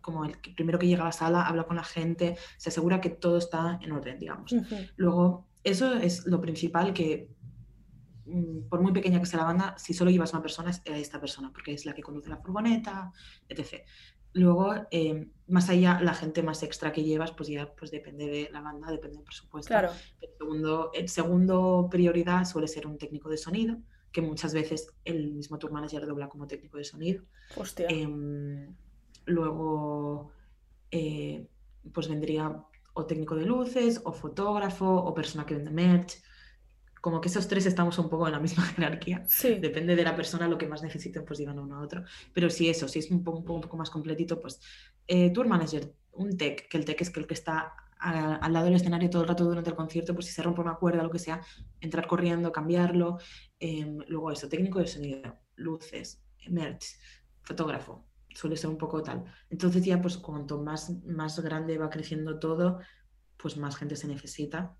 como el primero que llega a la sala, habla con la gente, se asegura que todo está en orden, digamos. Luego, eso es lo principal que, mm, por muy pequeña que sea la banda, si solo llevas una persona, es esta persona, porque es la que conduce la furgoneta, etc. Luego, eh, más allá, la gente más extra que llevas, pues ya pues depende de la banda, depende del presupuesto. Claro. El segundo, el segundo prioridad suele ser un técnico de sonido, que muchas veces el mismo tour manager dobla como técnico de sonido. Hostia. Em, Luego, eh, pues vendría o técnico de luces, o fotógrafo, o persona que vende merch. Como que esos tres estamos un poco en la misma [laughs] jerarquía. Depende de la persona, lo que más necesiten, pues digan uno a otro. Pero si eso, si es un poco, un poco más completito, pues eh, tour manager, un tech, que el tech es que el que está al lado del escenario todo el rato durante el concierto, pues si se rompe una cuerda, lo que sea, entrar corriendo, cambiarlo. Em, luego eso, técnico de sonido, luces, merch, fotógrafo, suele ser un poco tal. Entonces ya pues cuanto más, más grande va creciendo todo, pues más gente se necesita.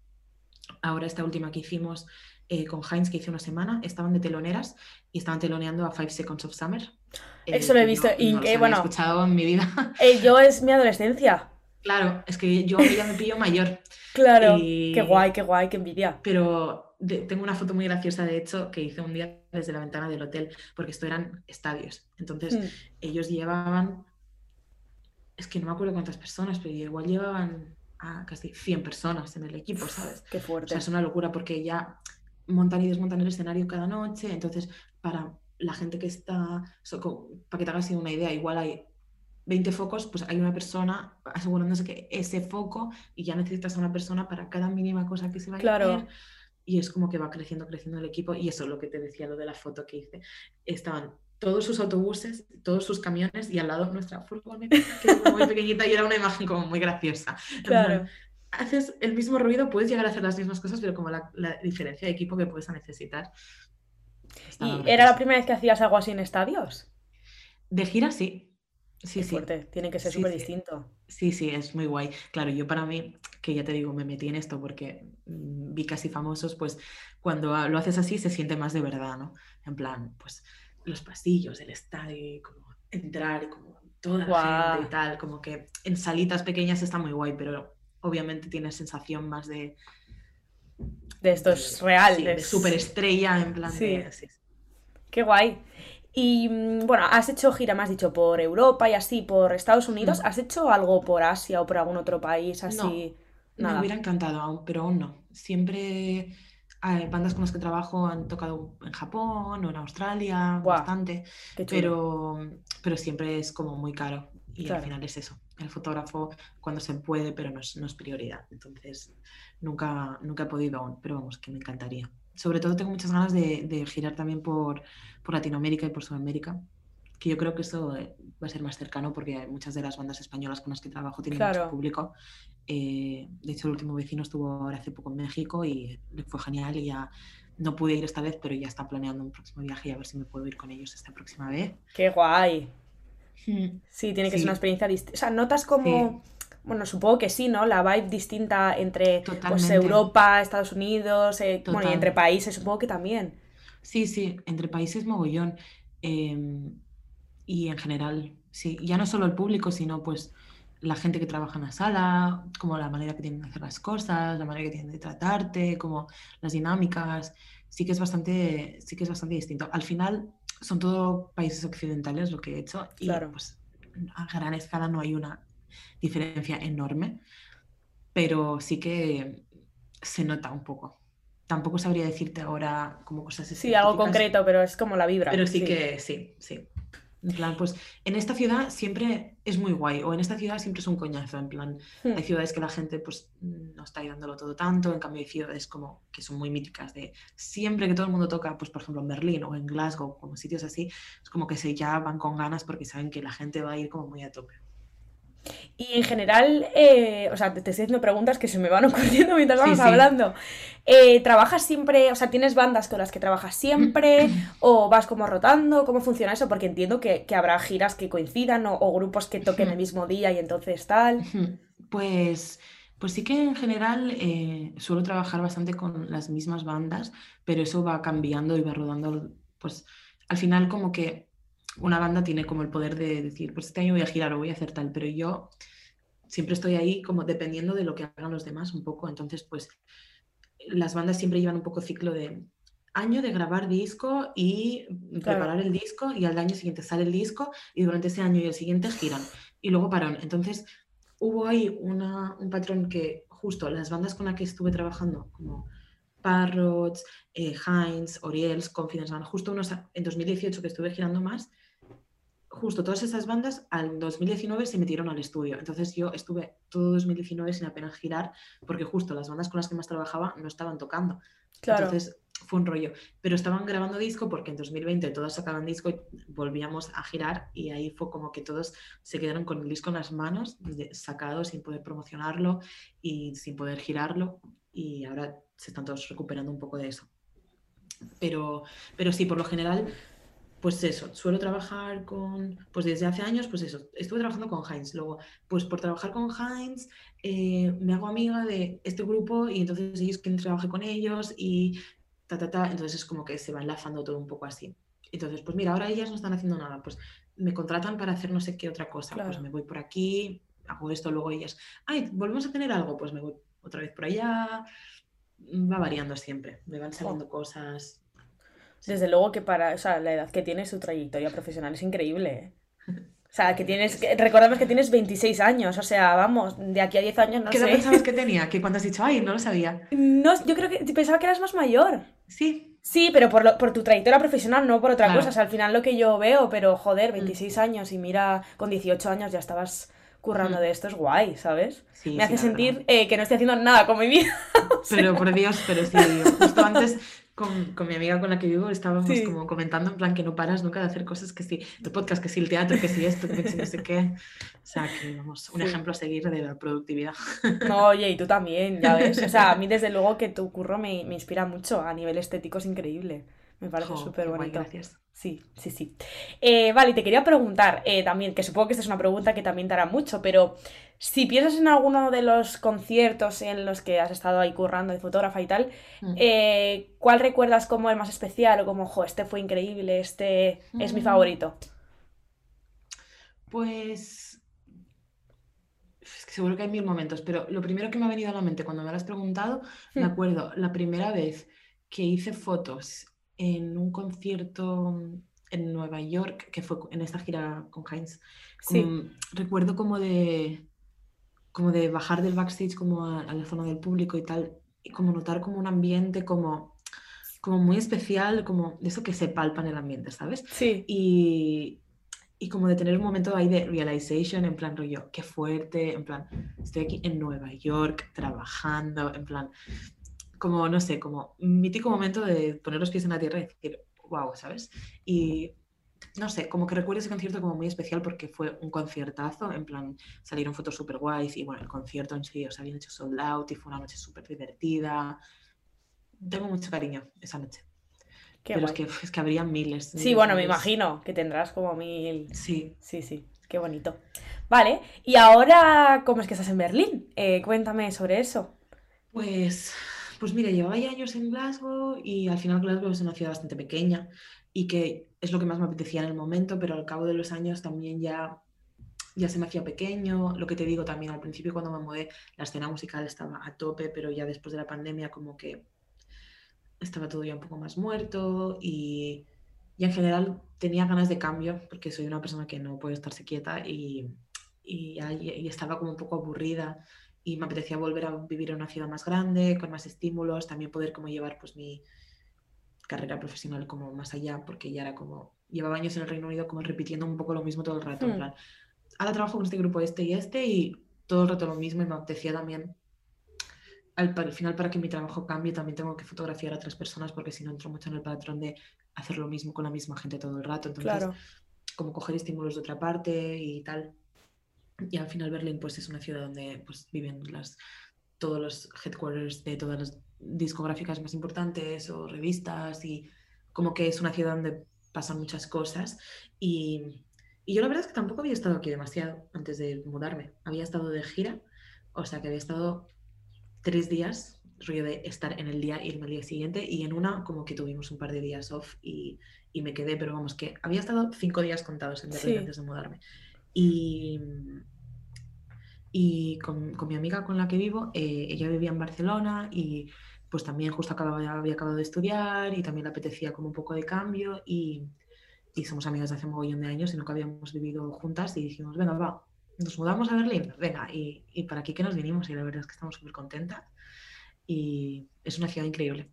Ahora esta última que hicimos eh, con Heinz, que hice una semana, estaban de teloneras y estaban teloneando a Five Seconds of Summer. Eh, Eso lo he visto y no que, bueno, he escuchado en mi vida. [laughs] Eh, yo es mi adolescencia. Claro, es que yo ya me pillo mayor. Claro, qué guay, qué guay, qué envidia. Pero tengo una foto muy graciosa, de hecho, que hice un día desde la ventana del hotel, porque esto eran estadios. Entonces, hmm. ellos llevaban, es que no me acuerdo cuántas personas, pero igual llevaban a casi 100 personas en el equipo, ¿sabes? Qué fuerte. O sea, es una locura porque ya montan y desmontan el escenario cada noche, entonces, para la gente que está, para que te hagas una idea, igual hay 20 focos, pues hay una persona asegurándose que ese foco y ya necesitas a una persona para cada mínima cosa que se claro. a hacer y es como que va creciendo, creciendo el equipo y eso es lo que te decía, lo de la foto que hice. Estaban todos sus autobuses, todos sus camiones y al lado nuestra furgoneta, que era muy pequeñita y era una imagen como muy graciosa. Claro. haces el mismo ruido, puedes llegar a hacer las mismas cosas, pero como la, diferencia de equipo que puedes necesitar. ¿Y era la primera vez que hacías algo así en estadios? De gira, sí. Sí, sí. Fuerte. Tiene que ser súper distinto. Sí, sí, es muy guay. Claro, yo para mí, que ya te digo, me metí en esto porque mm, vi casi famosos, pues cuando lo haces así se siente más de verdad, ¿no? En plan, pues los pasillos, el estadio, como entrar y como toda la gente y tal, como que en salitas pequeñas está muy guay, pero obviamente tienes sensación más de... De estos reales. de superestrella, en plan sí. Qué guay. Y mm, bueno, has hecho gira, me has dicho, por Europa y así, por Estados Unidos. Mm. ¿Has hecho algo por Asia o por algún otro país así? No, me hubiera encantado aún, pero aún no. Siempre hay bandas con las que trabajo han tocado en Japón o en Australia, bastante, pero, pero siempre es como muy caro. Y al final es eso. El fotógrafo cuando se puede, pero no es, no es prioridad. Entonces, nunca, nunca he podido aún, pero vamos, que me encantaría sobre todo tengo muchas ganas de, girar también por, Latinoamérica y por Sudamérica, que yo creo que eso eh, va a ser más cercano porque muchas de las bandas españolas con las que trabajo tienen mucho público. Eh, de hecho, el último vecino estuvo ahora hace poco en México y le fue genial y ya no pude ir esta vez, pero ya está planeando un próximo viaje y a ver si me puedo ir con ellos esta próxima vez. ¡Qué guay! [laughs] Sí, tiene que ser una experiencia distinta. O sea, notas como bueno, supongo que sí, ¿no? La vibe distinta entre pues, Europa, Estados Unidos, eh, bueno, y entre países, supongo que también. Sí, sí, entre países mogollón. Em, y en general, sí, ya no solo el público, sino pues la gente que trabaja en la sala, como la manera que tienen de hacer las cosas, la manera que tienen de tratarte, como las dinámicas, sí que es bastante, sí que es bastante distinto. Al final son todo países occidentales lo que he hecho y claro. pues a gran escala no hay una diferencia enorme, pero sí que se nota un poco. Tampoco sabría decirte ahora como cosas Sí, algo concreto, pero es como la vibra. Pero sí, que sí, sí. En plan, pues en esta ciudad siempre es muy guay, o en esta ciudad siempre es un coñazo. En plan, hmm. hay ciudades que la gente pues no está ayudándolo todo tanto, en cambio hay ciudades como que son muy míticas de siempre que todo el mundo toca, pues por ejemplo en Berlín o en Glasgow, como sitios así, es como que se ya van con ganas porque saben que la gente va a ir como muy a tope. Y en general, eh, o sea, te, estoy haciendo preguntas que se me van [laughs] ocurriendo mientras vamos hablando. Eh, ¿Trabajas siempre, o sea, tienes bandas con las que trabajas siempre [clears throat] o vas como rotando? ¿Cómo funciona eso? Porque entiendo que, habrá giras que coincidan o, grupos que toquen el mismo día y entonces tal. Pues... Pues sí que en general eh, suelo trabajar bastante con las mismas bandas, pero eso va cambiando y va rodando. Pues al final como que una banda tiene como el poder de decir, pues este año voy a girar o voy a hacer tal, pero yo siempre estoy ahí como dependiendo de lo que hagan los demás un poco. Entonces, pues las bandas siempre llevan un poco ciclo de año de grabar disco y preparar el disco y al año siguiente sale el disco y durante ese año y el siguiente giran y luego parón. Entonces hubo ahí una, un patrón que justo las bandas con las que estuve trabajando como Parrots, eh, Heinz, Oriels, Confidence justo unos en 2018 que estuve girando más, justo todas esas bandas al 2019 se metieron al estudio. Entonces yo estuve todo 2019 sin apenas girar porque justo las bandas con las que más trabajaba no estaban tocando. Claro. Entonces fue un rollo. Pero estaban grabando disco porque en 2020 todos sacaban disco y volvíamos a girar y ahí fue como que todos se quedaron con el disco en las manos, sacado sin poder promocionarlo y sin poder girarlo y ahora se están todos recuperando un poco de eso. Pero, pero sí, por lo general pues eso, suelo trabajar con, pues desde hace años, pues eso, estuve trabajando con Heinz, luego, pues por trabajar con Heinz, eh, me hago amiga de este grupo y entonces ellos quieren trabajar con ellos y ta, ta, ta, entonces es como que se va enlazando todo un poco así. Entonces, pues mira, ahora ellas no están haciendo nada, pues me contratan para hacer no sé qué otra cosa, pues me voy por aquí, hago esto, luego ellas, ay, volvemos a tener algo, pues me voy otra vez por allá, va variando siempre, me van saliendo cosas, desde luego que para, o sea, la edad que tiene su trayectoria profesional es increíble. ¿eh? O sea, que tienes, recordamos que tienes 26 años, o sea, vamos, de aquí a 10 años no ¿Qué sé. ¿Qué pensabas que [laughs] tenía? Que cuando has dicho, ay, no lo sabía. No, yo creo que pensaba que eras más mayor. Sí. Sí, pero por, por tu trayectoria profesional, no por otra cosa. O sea, al final lo que yo veo, pero joder, 26 mm. años y mira, con 18 años ya estabas currando mm. de esto, es guay, ¿sabes? Sí, Me hace sentir eh, que no estoy haciendo nada con mi vida. [laughs] pero por Dios, pero sí, justo antes con, con, mi amiga con la que vivo estábamos como comentando en plan que no paras nunca de hacer cosas que sí, el podcast, que sí, el teatro, que sí esto, que sí, no sé qué. O sea, que vamos, un ejemplo a seguir de la productividad. No, oye, y tú también, ya ves. O sea, a mí desde luego que tu curro me, me inspira mucho, a nivel estético es increíble. Me parece súper bonito. Gracias. Sí, sí, sí. Eh, vale, te quería preguntar eh, también, que supongo que esta es una pregunta que también te hará mucho, pero si piensas en alguno de los conciertos en los que has estado ahí currando de fotógrafa y tal, mm. eh, ¿cuál recuerdas como el más especial o como, jo, este fue increíble, este es mi mm. favorito? Pues seguro que hay mil momentos, pero lo primero que me ha venido a la mente cuando me lo has preguntado, me hmm. acuerdo la primera vez que hice fotos en un concierto en Nueva York, que fue en esta gira con Heinz. Recuerdo como de, como de bajar del backstage como a, la zona del público y tal, y como notar como un ambiente como, como muy especial, como de eso que se palpa en el ambiente, ¿sabes? Sí. Y, y como de tener un momento ahí de realization, en plan rollo, qué fuerte, en plan, estoy aquí en Nueva York trabajando, en plan, como, no sé, como mítico momento de poner los pies en la tierra y decir, wow, ¿sabes? Y no sé, como que recuerdo ese concierto como muy especial porque fue un conciertazo, en plan, salieron fotos súper guays y bueno, el concierto en sí, o sea, habían hecho sold out y fue una noche súper divertida. Tengo mucho cariño esa noche. Pero es que, es que habría miles. Sí, bueno, me imagino que tendrás como mil. Sí. Sí, sí, qué bonito. Vale, y ahora, ¿cómo es que estás en Berlín? Eh, cuéntame sobre eso. Pues pues mira, llevaba ya años en Glasgow y al final Glasgow es una ciudad bastante pequeña y que es lo que más me apetecía en el momento, pero al cabo de los años también ya, ya se me hacía pequeño. Lo que te digo también, al principio cuando me mudé, la escena musical estaba a tope, pero ya después de la pandemia como que estaba todo ya un poco más muerto y, en general tenía ganas de cambio porque soy una persona que no puede estarse quieta y, y, y estaba como un poco aburrida y me apetecía volver a vivir en una ciudad más grande, con más estímulos, también poder como llevar pues mi carrera profesional como más allá, porque ya era como, llevaba años en el Reino Unido como repitiendo un poco lo mismo todo el rato, en hmm. plan, ahora trabajo con este grupo este y este y todo el rato lo mismo y me apetecía también al, al, final para que mi trabajo cambie también tengo que fotografiar a otras personas porque si no entro mucho en el patrón de hacer lo mismo con la misma gente todo el rato. Entonces, como coger estímulos de otra parte y tal. Y al final Berlín pues es una ciudad donde pues viven las, todos los headquarters de todas las discográficas más importantes o revistas y como que es una ciudad donde pasan muchas cosas y, y yo la verdad es que tampoco había estado aquí demasiado antes de mudarme. Había estado de gira, o sea que había estado tres días, rollo de estar en el día y irme al día siguiente y en una como que tuvimos un par de días off y, y me quedé, pero vamos que había estado cinco días contados en Berlín antes de mudarme. Y, y con, con, mi amiga con la que vivo, eh, ella vivía en Barcelona y pues también justo acababa, había acabado de estudiar y también le apetecía como un poco de cambio y, y somos amigas de hace un mogollón de años y nunca habíamos vivido juntas y dijimos, venga, va, nos mudamos a Berlín, venga, y, y para aquí que nos vinimos y la verdad es que estamos súper contentas y es una ciudad increíble.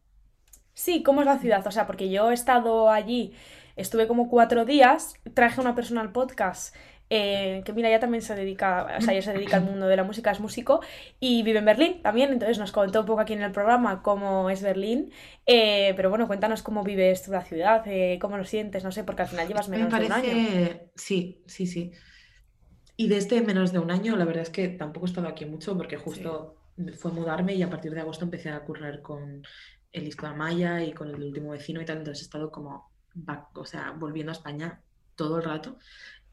Sí, ¿cómo es la ciudad? O sea, porque yo he estado allí, estuve como cuatro días, traje a una persona al podcast eh, que mira, ella también se dedica, o sea, ella se dedica al [coughs] mundo de la música, es músico y vive en Berlín también, entonces nos contó un poco aquí en el programa cómo es Berlín, eh, pero bueno, cuéntanos cómo vives tú la ciudad, eh, cómo lo sientes, no sé, porque al final llevas menos de un año. Sí, sí, sí. Y desde menos de un año, la verdad es que tampoco he estado aquí mucho porque justo fue mudarme y a partir de agosto empecé a currar con el disco de Amaya y con el último vecino y tal, entonces he estado como, o sea, volviendo a España todo el rato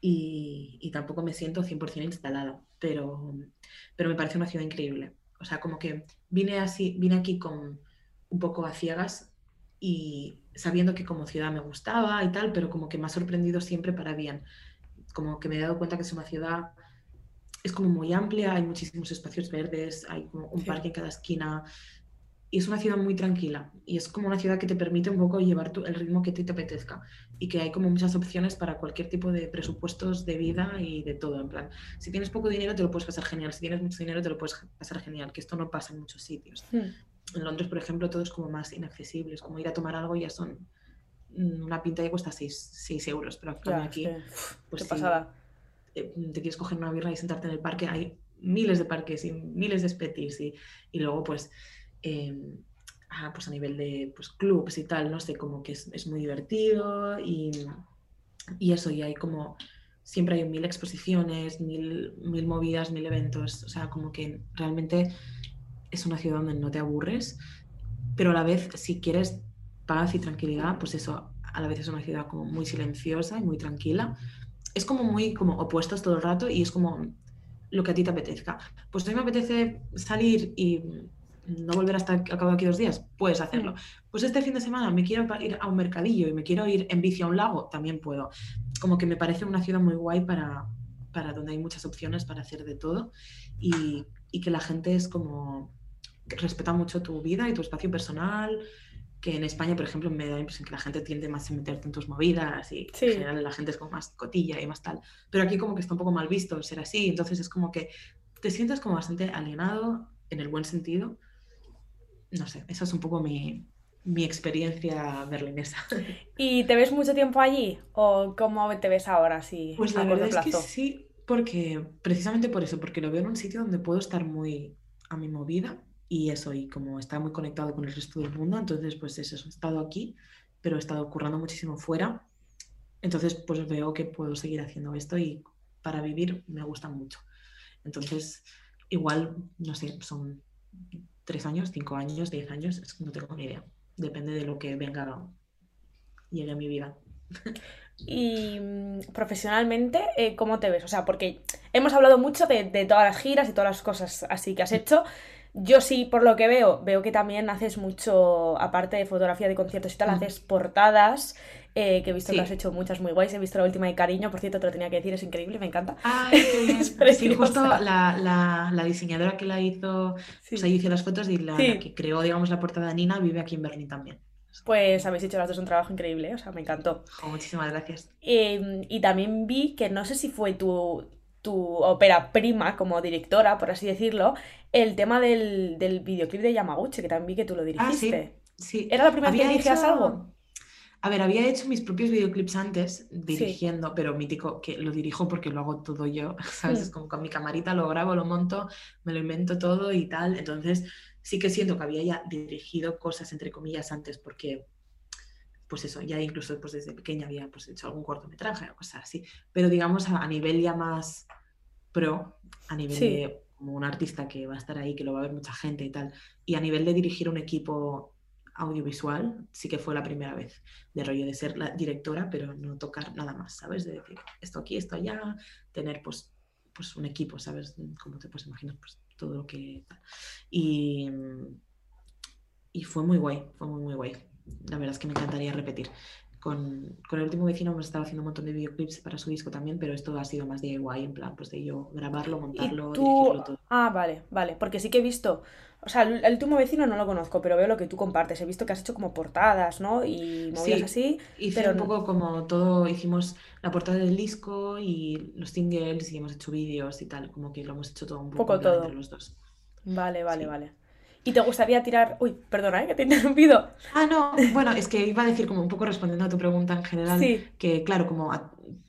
y, tampoco me siento 100% instalada, pero, pero me parece una ciudad increíble. O sea, como que vine, así, vine aquí con un poco a ciegas y sabiendo que como ciudad me gustaba y tal, pero como que me ha sorprendido siempre para bien. Como que me he dado cuenta que es una ciudad, es como muy amplia, hay muchísimos espacios verdes, hay como un parque en cada esquina, y es una ciudad muy tranquila y es como una ciudad que te permite un poco llevar tu, el ritmo que te, te apetezca y que hay como muchas opciones para cualquier tipo de presupuestos de vida y de todo. En plan, si tienes poco dinero te lo puedes pasar genial, si tienes mucho dinero te lo puedes pasar genial, que esto no pasa en muchos sitios. En Londres, por ejemplo, todo es como más inaccesible, es como ir a tomar algo ya son mm, una pinta ya cuesta 6 euros, pero aquí, pues si, eh, te quieres coger una birra y sentarte en el parque, hay miles de parques y miles de spetis y, y luego pues Em, pues a nivel de pues, clubs y tal, no sé, como que es, muy divertido y, y, eso, y hay como, siempre hay mil exposiciones, mil, mil movidas, mil eventos, o sea, como que realmente es una ciudad donde no te aburres, pero a la vez, si quieres paz y tranquilidad, pues eso, a la vez es una ciudad como muy silenciosa y muy tranquila. Es como muy como opuestos todo el rato y es como lo que a ti te apetezca. Pues a mí me apetece salir y no volver hasta al cabo de aquí dos días, puedes hacerlo. Pues este fin de semana me quiero ir a un mercadillo y me quiero ir en bici a un lago, también puedo. Como que me parece una ciudad muy guay para, para donde hay muchas opciones para hacer de todo y, y que la gente es como respeta mucho tu vida y tu espacio personal, que en España, por ejemplo, me da la impresión que la gente tiende más a meterte en tus movidas y en general la gente es como más cotilla y más tal. Pero aquí como que está un poco mal visto ser así, entonces es como que te sientes como bastante alienado en el buen sentido no sé, esa es un poco mi, experiencia berlinesa. [laughs] ¿Y te ves mucho tiempo allí? ¿O cómo te ves ahora? Sí, pues la verdad es que sí, porque precisamente por eso, porque lo veo en un sitio donde puedo estar muy a mi movida y eso, y como está muy conectado con el resto del mundo, entonces pues eso, he estado aquí, pero he estado currando muchísimo fuera, entonces pues veo que puedo seguir haciendo esto y para vivir me gusta mucho. Entonces, igual, no sé, son tres años, cinco años, diez años, es que no tengo ni idea. Depende de lo que venga, llegue a mi vida. Y mm, profesionalmente, eh, ¿cómo te ves? O sea, porque hemos hablado mucho de, de, todas las giras y todas las cosas así que has hecho. Yo sí, por lo que veo, veo que también haces mucho, aparte de fotografía de conciertos y tal, mm. haces portadas, eh, que he visto que has hecho muchas muy guays. He visto la última de Cariño, por cierto, te lo tenía que decir, es increíble, me encanta. [laughs] es sí, justo la, la, diseñadora que la hizo, sí. o sea, hizo las fotos y la, que creó, digamos, la portada de Nina vive aquí en Berlín también. Pues habéis hecho las dos un trabajo increíble, ¿eh? o sea, me encantó. muchísimas gracias. Em, y también vi que no sé si fue tu, tu ópera prima como directora, por así decirlo, el tema del, del videoclip de Yamaguchi, que también vi que tú lo ah, dirigiste. sí, ¿Era la primera vez que dirigías algo? A ver, había hecho mis propios videoclips antes, dirigiendo, pero mítico que lo dirijo porque lo hago todo yo, [laughs] ¿sabes? Es mm. como con mi camarita lo grabo, lo monto, me lo invento todo y tal. Entonces, sí que siento que había ya dirigido cosas, entre comillas, antes, porque, pues eso, ya incluso pues desde pequeña había pues, hecho algún cortometraje o cosas así. Pero digamos, a, nivel ya más pro, a nivel de como un artista que va a estar ahí, que lo va a ver mucha gente y tal, y a nivel de dirigir un equipo audiovisual, sí que fue la primera vez, de rollo de ser la directora, pero no tocar nada más, ¿sabes? De decir esto aquí, esto allá, tener pues, pues un equipo, ¿sabes? Como te puedes imaginar, pues todo lo que... Y, y fue muy guay, fue muy, muy guay. La verdad es que me encantaría repetir. Con, con, el último vecino hemos estado haciendo un montón de videoclips para su disco también, pero esto ha sido más de guay, en plan, pues de yo grabarlo, montarlo, dirigirlo todo. Ah, vale, vale, porque sí que he visto, o sea, el, último vecino no lo conozco, pero veo lo que tú compartes. He visto que has hecho como portadas, ¿no? Y movidas sí, así. Hice pero un poco como todo, hicimos la portada del disco y los singles y hemos hecho vídeos y tal, como que lo hemos hecho todo un poco, poco todo. los dos. Vale, vale, vale. ¿Y te gustaría tirar.? Uy, perdona, ¿eh? que te he interrumpido. Ah, no, bueno, es que iba a decir como un poco respondiendo a tu pregunta en general, que claro, como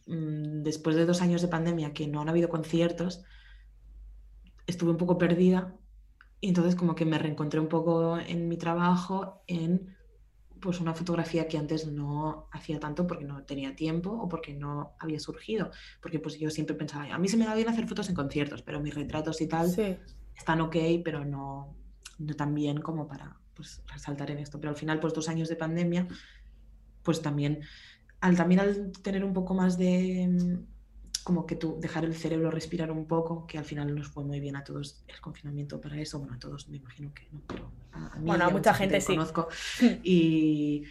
mm, después de dos años de pandemia que no han habido conciertos, estuve un poco perdida y entonces como que me reencontré un poco en mi trabajo en pues una fotografía que antes no hacía tanto porque no tenía tiempo o porque no había surgido, porque pues yo siempre pensaba, a mí se me da bien hacer fotos en conciertos, pero mis retratos y tal están ok, pero no bien como para pues, resaltar en esto. Pero al final, pues dos años de pandemia, pues también al, también al tener un poco más de mm, como que tú dejar el cerebro respirar un poco, que al final nos fue muy bien a todos el confinamiento para eso, bueno, a todos me imagino que no, pero a, mí bueno, a mucha, gente, sí. conozco. [laughs] Y,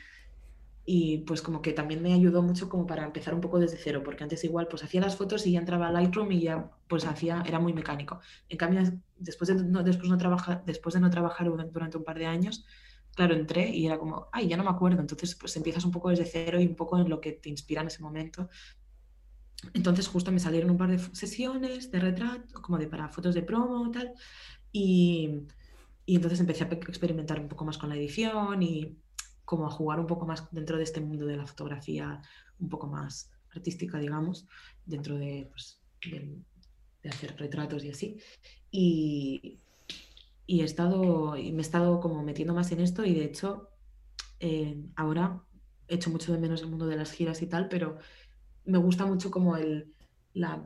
y pues como que también me ayudó mucho como para empezar un poco desde cero, porque antes igual pues hacía las fotos y ya entraba a Lightroom y ya pues hacía, era muy mecánico. En cambio, después de no, después no, trabajar, después de no trabajar durante un par de años, claro, entré y era como, ay, ya no me acuerdo, entonces pues empiezas un poco desde cero y un poco en lo que te inspira en ese momento. Entonces justo me salieron un par de sesiones de retrato, como de para fotos de promo tal, y, y entonces empecé a experimentar un poco más con la edición y como a jugar un poco más dentro de este mundo de la fotografía un poco más artística, digamos, dentro de, pues, de, hacer retratos y así. Y, y, he estado, y me he estado como metiendo más en esto y de hecho eh, ahora he hecho mucho de menos el mundo de las giras y tal, pero me gusta mucho como el, la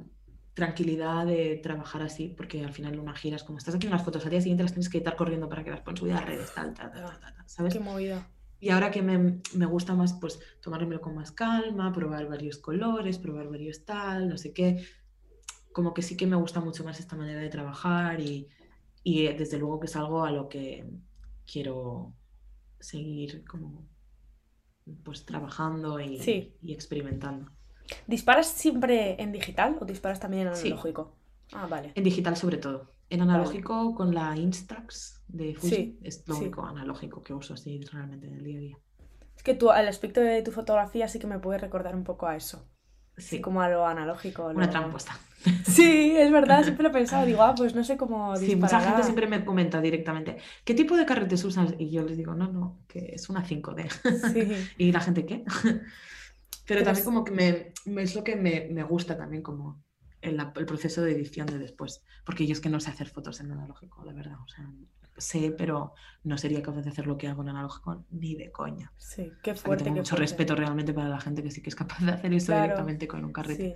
tranquilidad de trabajar así, porque al final una gira es como estás haciendo unas fotos, al día siguiente las tienes que estar corriendo para que las puedan subir a redes, tal, tal, tal, tal, ¿sabes? Qué movida. Y ahora que me, me, gusta más, pues tomármelo con más calma, probar varios colores, probar varios tal, no sé qué. Como que sí que me gusta mucho más esta manera de trabajar y, y desde luego que es algo a lo que quiero seguir como pues trabajando y, y experimentando. ¿Disparas siempre en digital o disparas también en analógico? Ah, vale. En digital sobre todo. En analógico con la Instax de Fuji es lo único analógico que uso así realmente en el día a día. Es que tú, al aspecto de tu fotografía sí que me puede recordar un poco a eso. Sí. como a lo analógico. Una tramposta. [laughs] Sí, es verdad, siempre lo he pensado. Digo, ah, pues no sé cómo. Sí, mucha gente siempre me comenta directamente, ¿qué tipo de carretes usas? Y yo les digo, no, no, que es una 5D. Sí. [laughs] y la gente, ¿qué? [laughs] Pero, también como que me, es lo que me, me gusta también, como el, el, proceso de edición de después. Porque yo es que no sé hacer fotos en analógico, la verdad. O sea, sé, pero no sería capaz de hacer lo que hago en analógico ni de coña. Sí, qué fuerte. tengo mucho respeto realmente para la gente que sí que es capaz de hacer eso directamente con un carrete.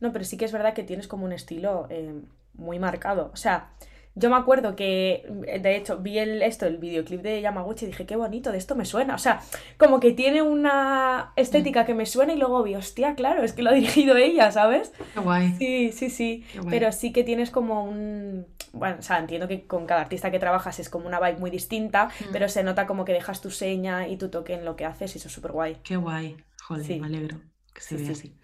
No, pero sí que es verdad que tienes como un estilo eh, muy marcado. O sea, yo me acuerdo que, de hecho, vi el, esto, el videoclip de Yamaguchi y dije, qué bonito, de esto me suena. O sea, como que tiene una estética que me suena y luego vi, hostia, claro, es que lo ha [laughs] dirigido ella, ¿sabes? Qué guay. Sí, sí, sí. Pero sí que tienes como un... Bueno, o sea, entiendo que con cada artista que trabajas es como una vibe muy distinta, mm. pero se nota como que dejas tu seña y tu toque en lo que haces y eso es súper guay. Qué guay. Joder, me alegro que se vea así.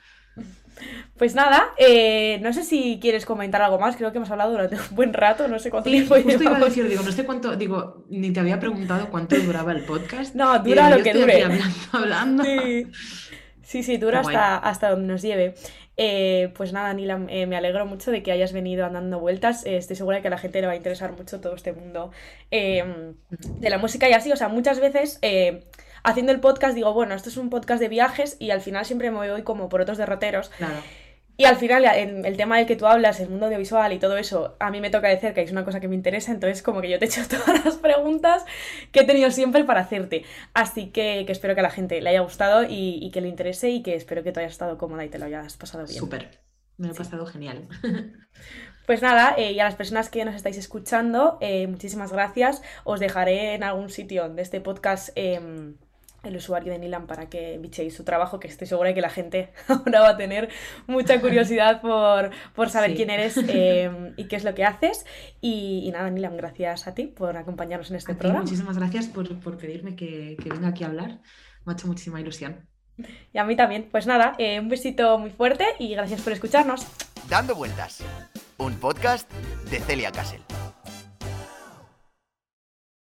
Pues nada, eh, no sé si quieres comentar algo más, creo que hemos hablado durante un buen rato, no sé cuánto tiempo justo iba a decir, digo, no sé cuánto, digo, ni te había preguntado cuánto duraba el podcast. No, dura lo que dure. [laughs] Hablando, Sí. sí, dura hasta, hasta donde nos lleve. Eh, pues nada, Nila, eh, me alegro mucho de que hayas venido andando vueltas. estoy segura de que a la gente le va a interesar mucho todo este mundo de la música y así. O sea, muchas veces haciendo el podcast digo, bueno, esto es un podcast de viajes y al final siempre me voy como por otros derroteros. Y al final, en el tema del que tú hablas, el mundo audiovisual y todo eso, a mí me toca de cerca y es una cosa que me interesa, entonces como que yo te he hecho [laughs] todas las preguntas que he tenido siempre para hacerte. Así que, espero que a la gente le haya gustado y, y, que le interese y que espero que tú hayas estado cómoda y te lo hayas pasado bien. Súper. me lo he pasado genial. [laughs] Pues nada, eh, y a las personas que nos estáis escuchando, eh, muchísimas gracias. Os dejaré en algún sitio de este podcast em, el usuario de Nilan para que bichéis su trabajo, que estoy segura de que la gente [laughs] ahora va a tener mucha curiosidad por, saber quién eres [laughs] em, y qué es lo que haces. Y, nada, Nilan, gracias a ti por acompañarnos en este programa. muchísimas gracias por, pedirme que, venga aquí a hablar. Me ha hecho muchísima ilusión. Y a mí también. Pues nada, eh, un besito muy fuerte y gracias por escucharnos. Dando vueltas un podcast de Celia Castle.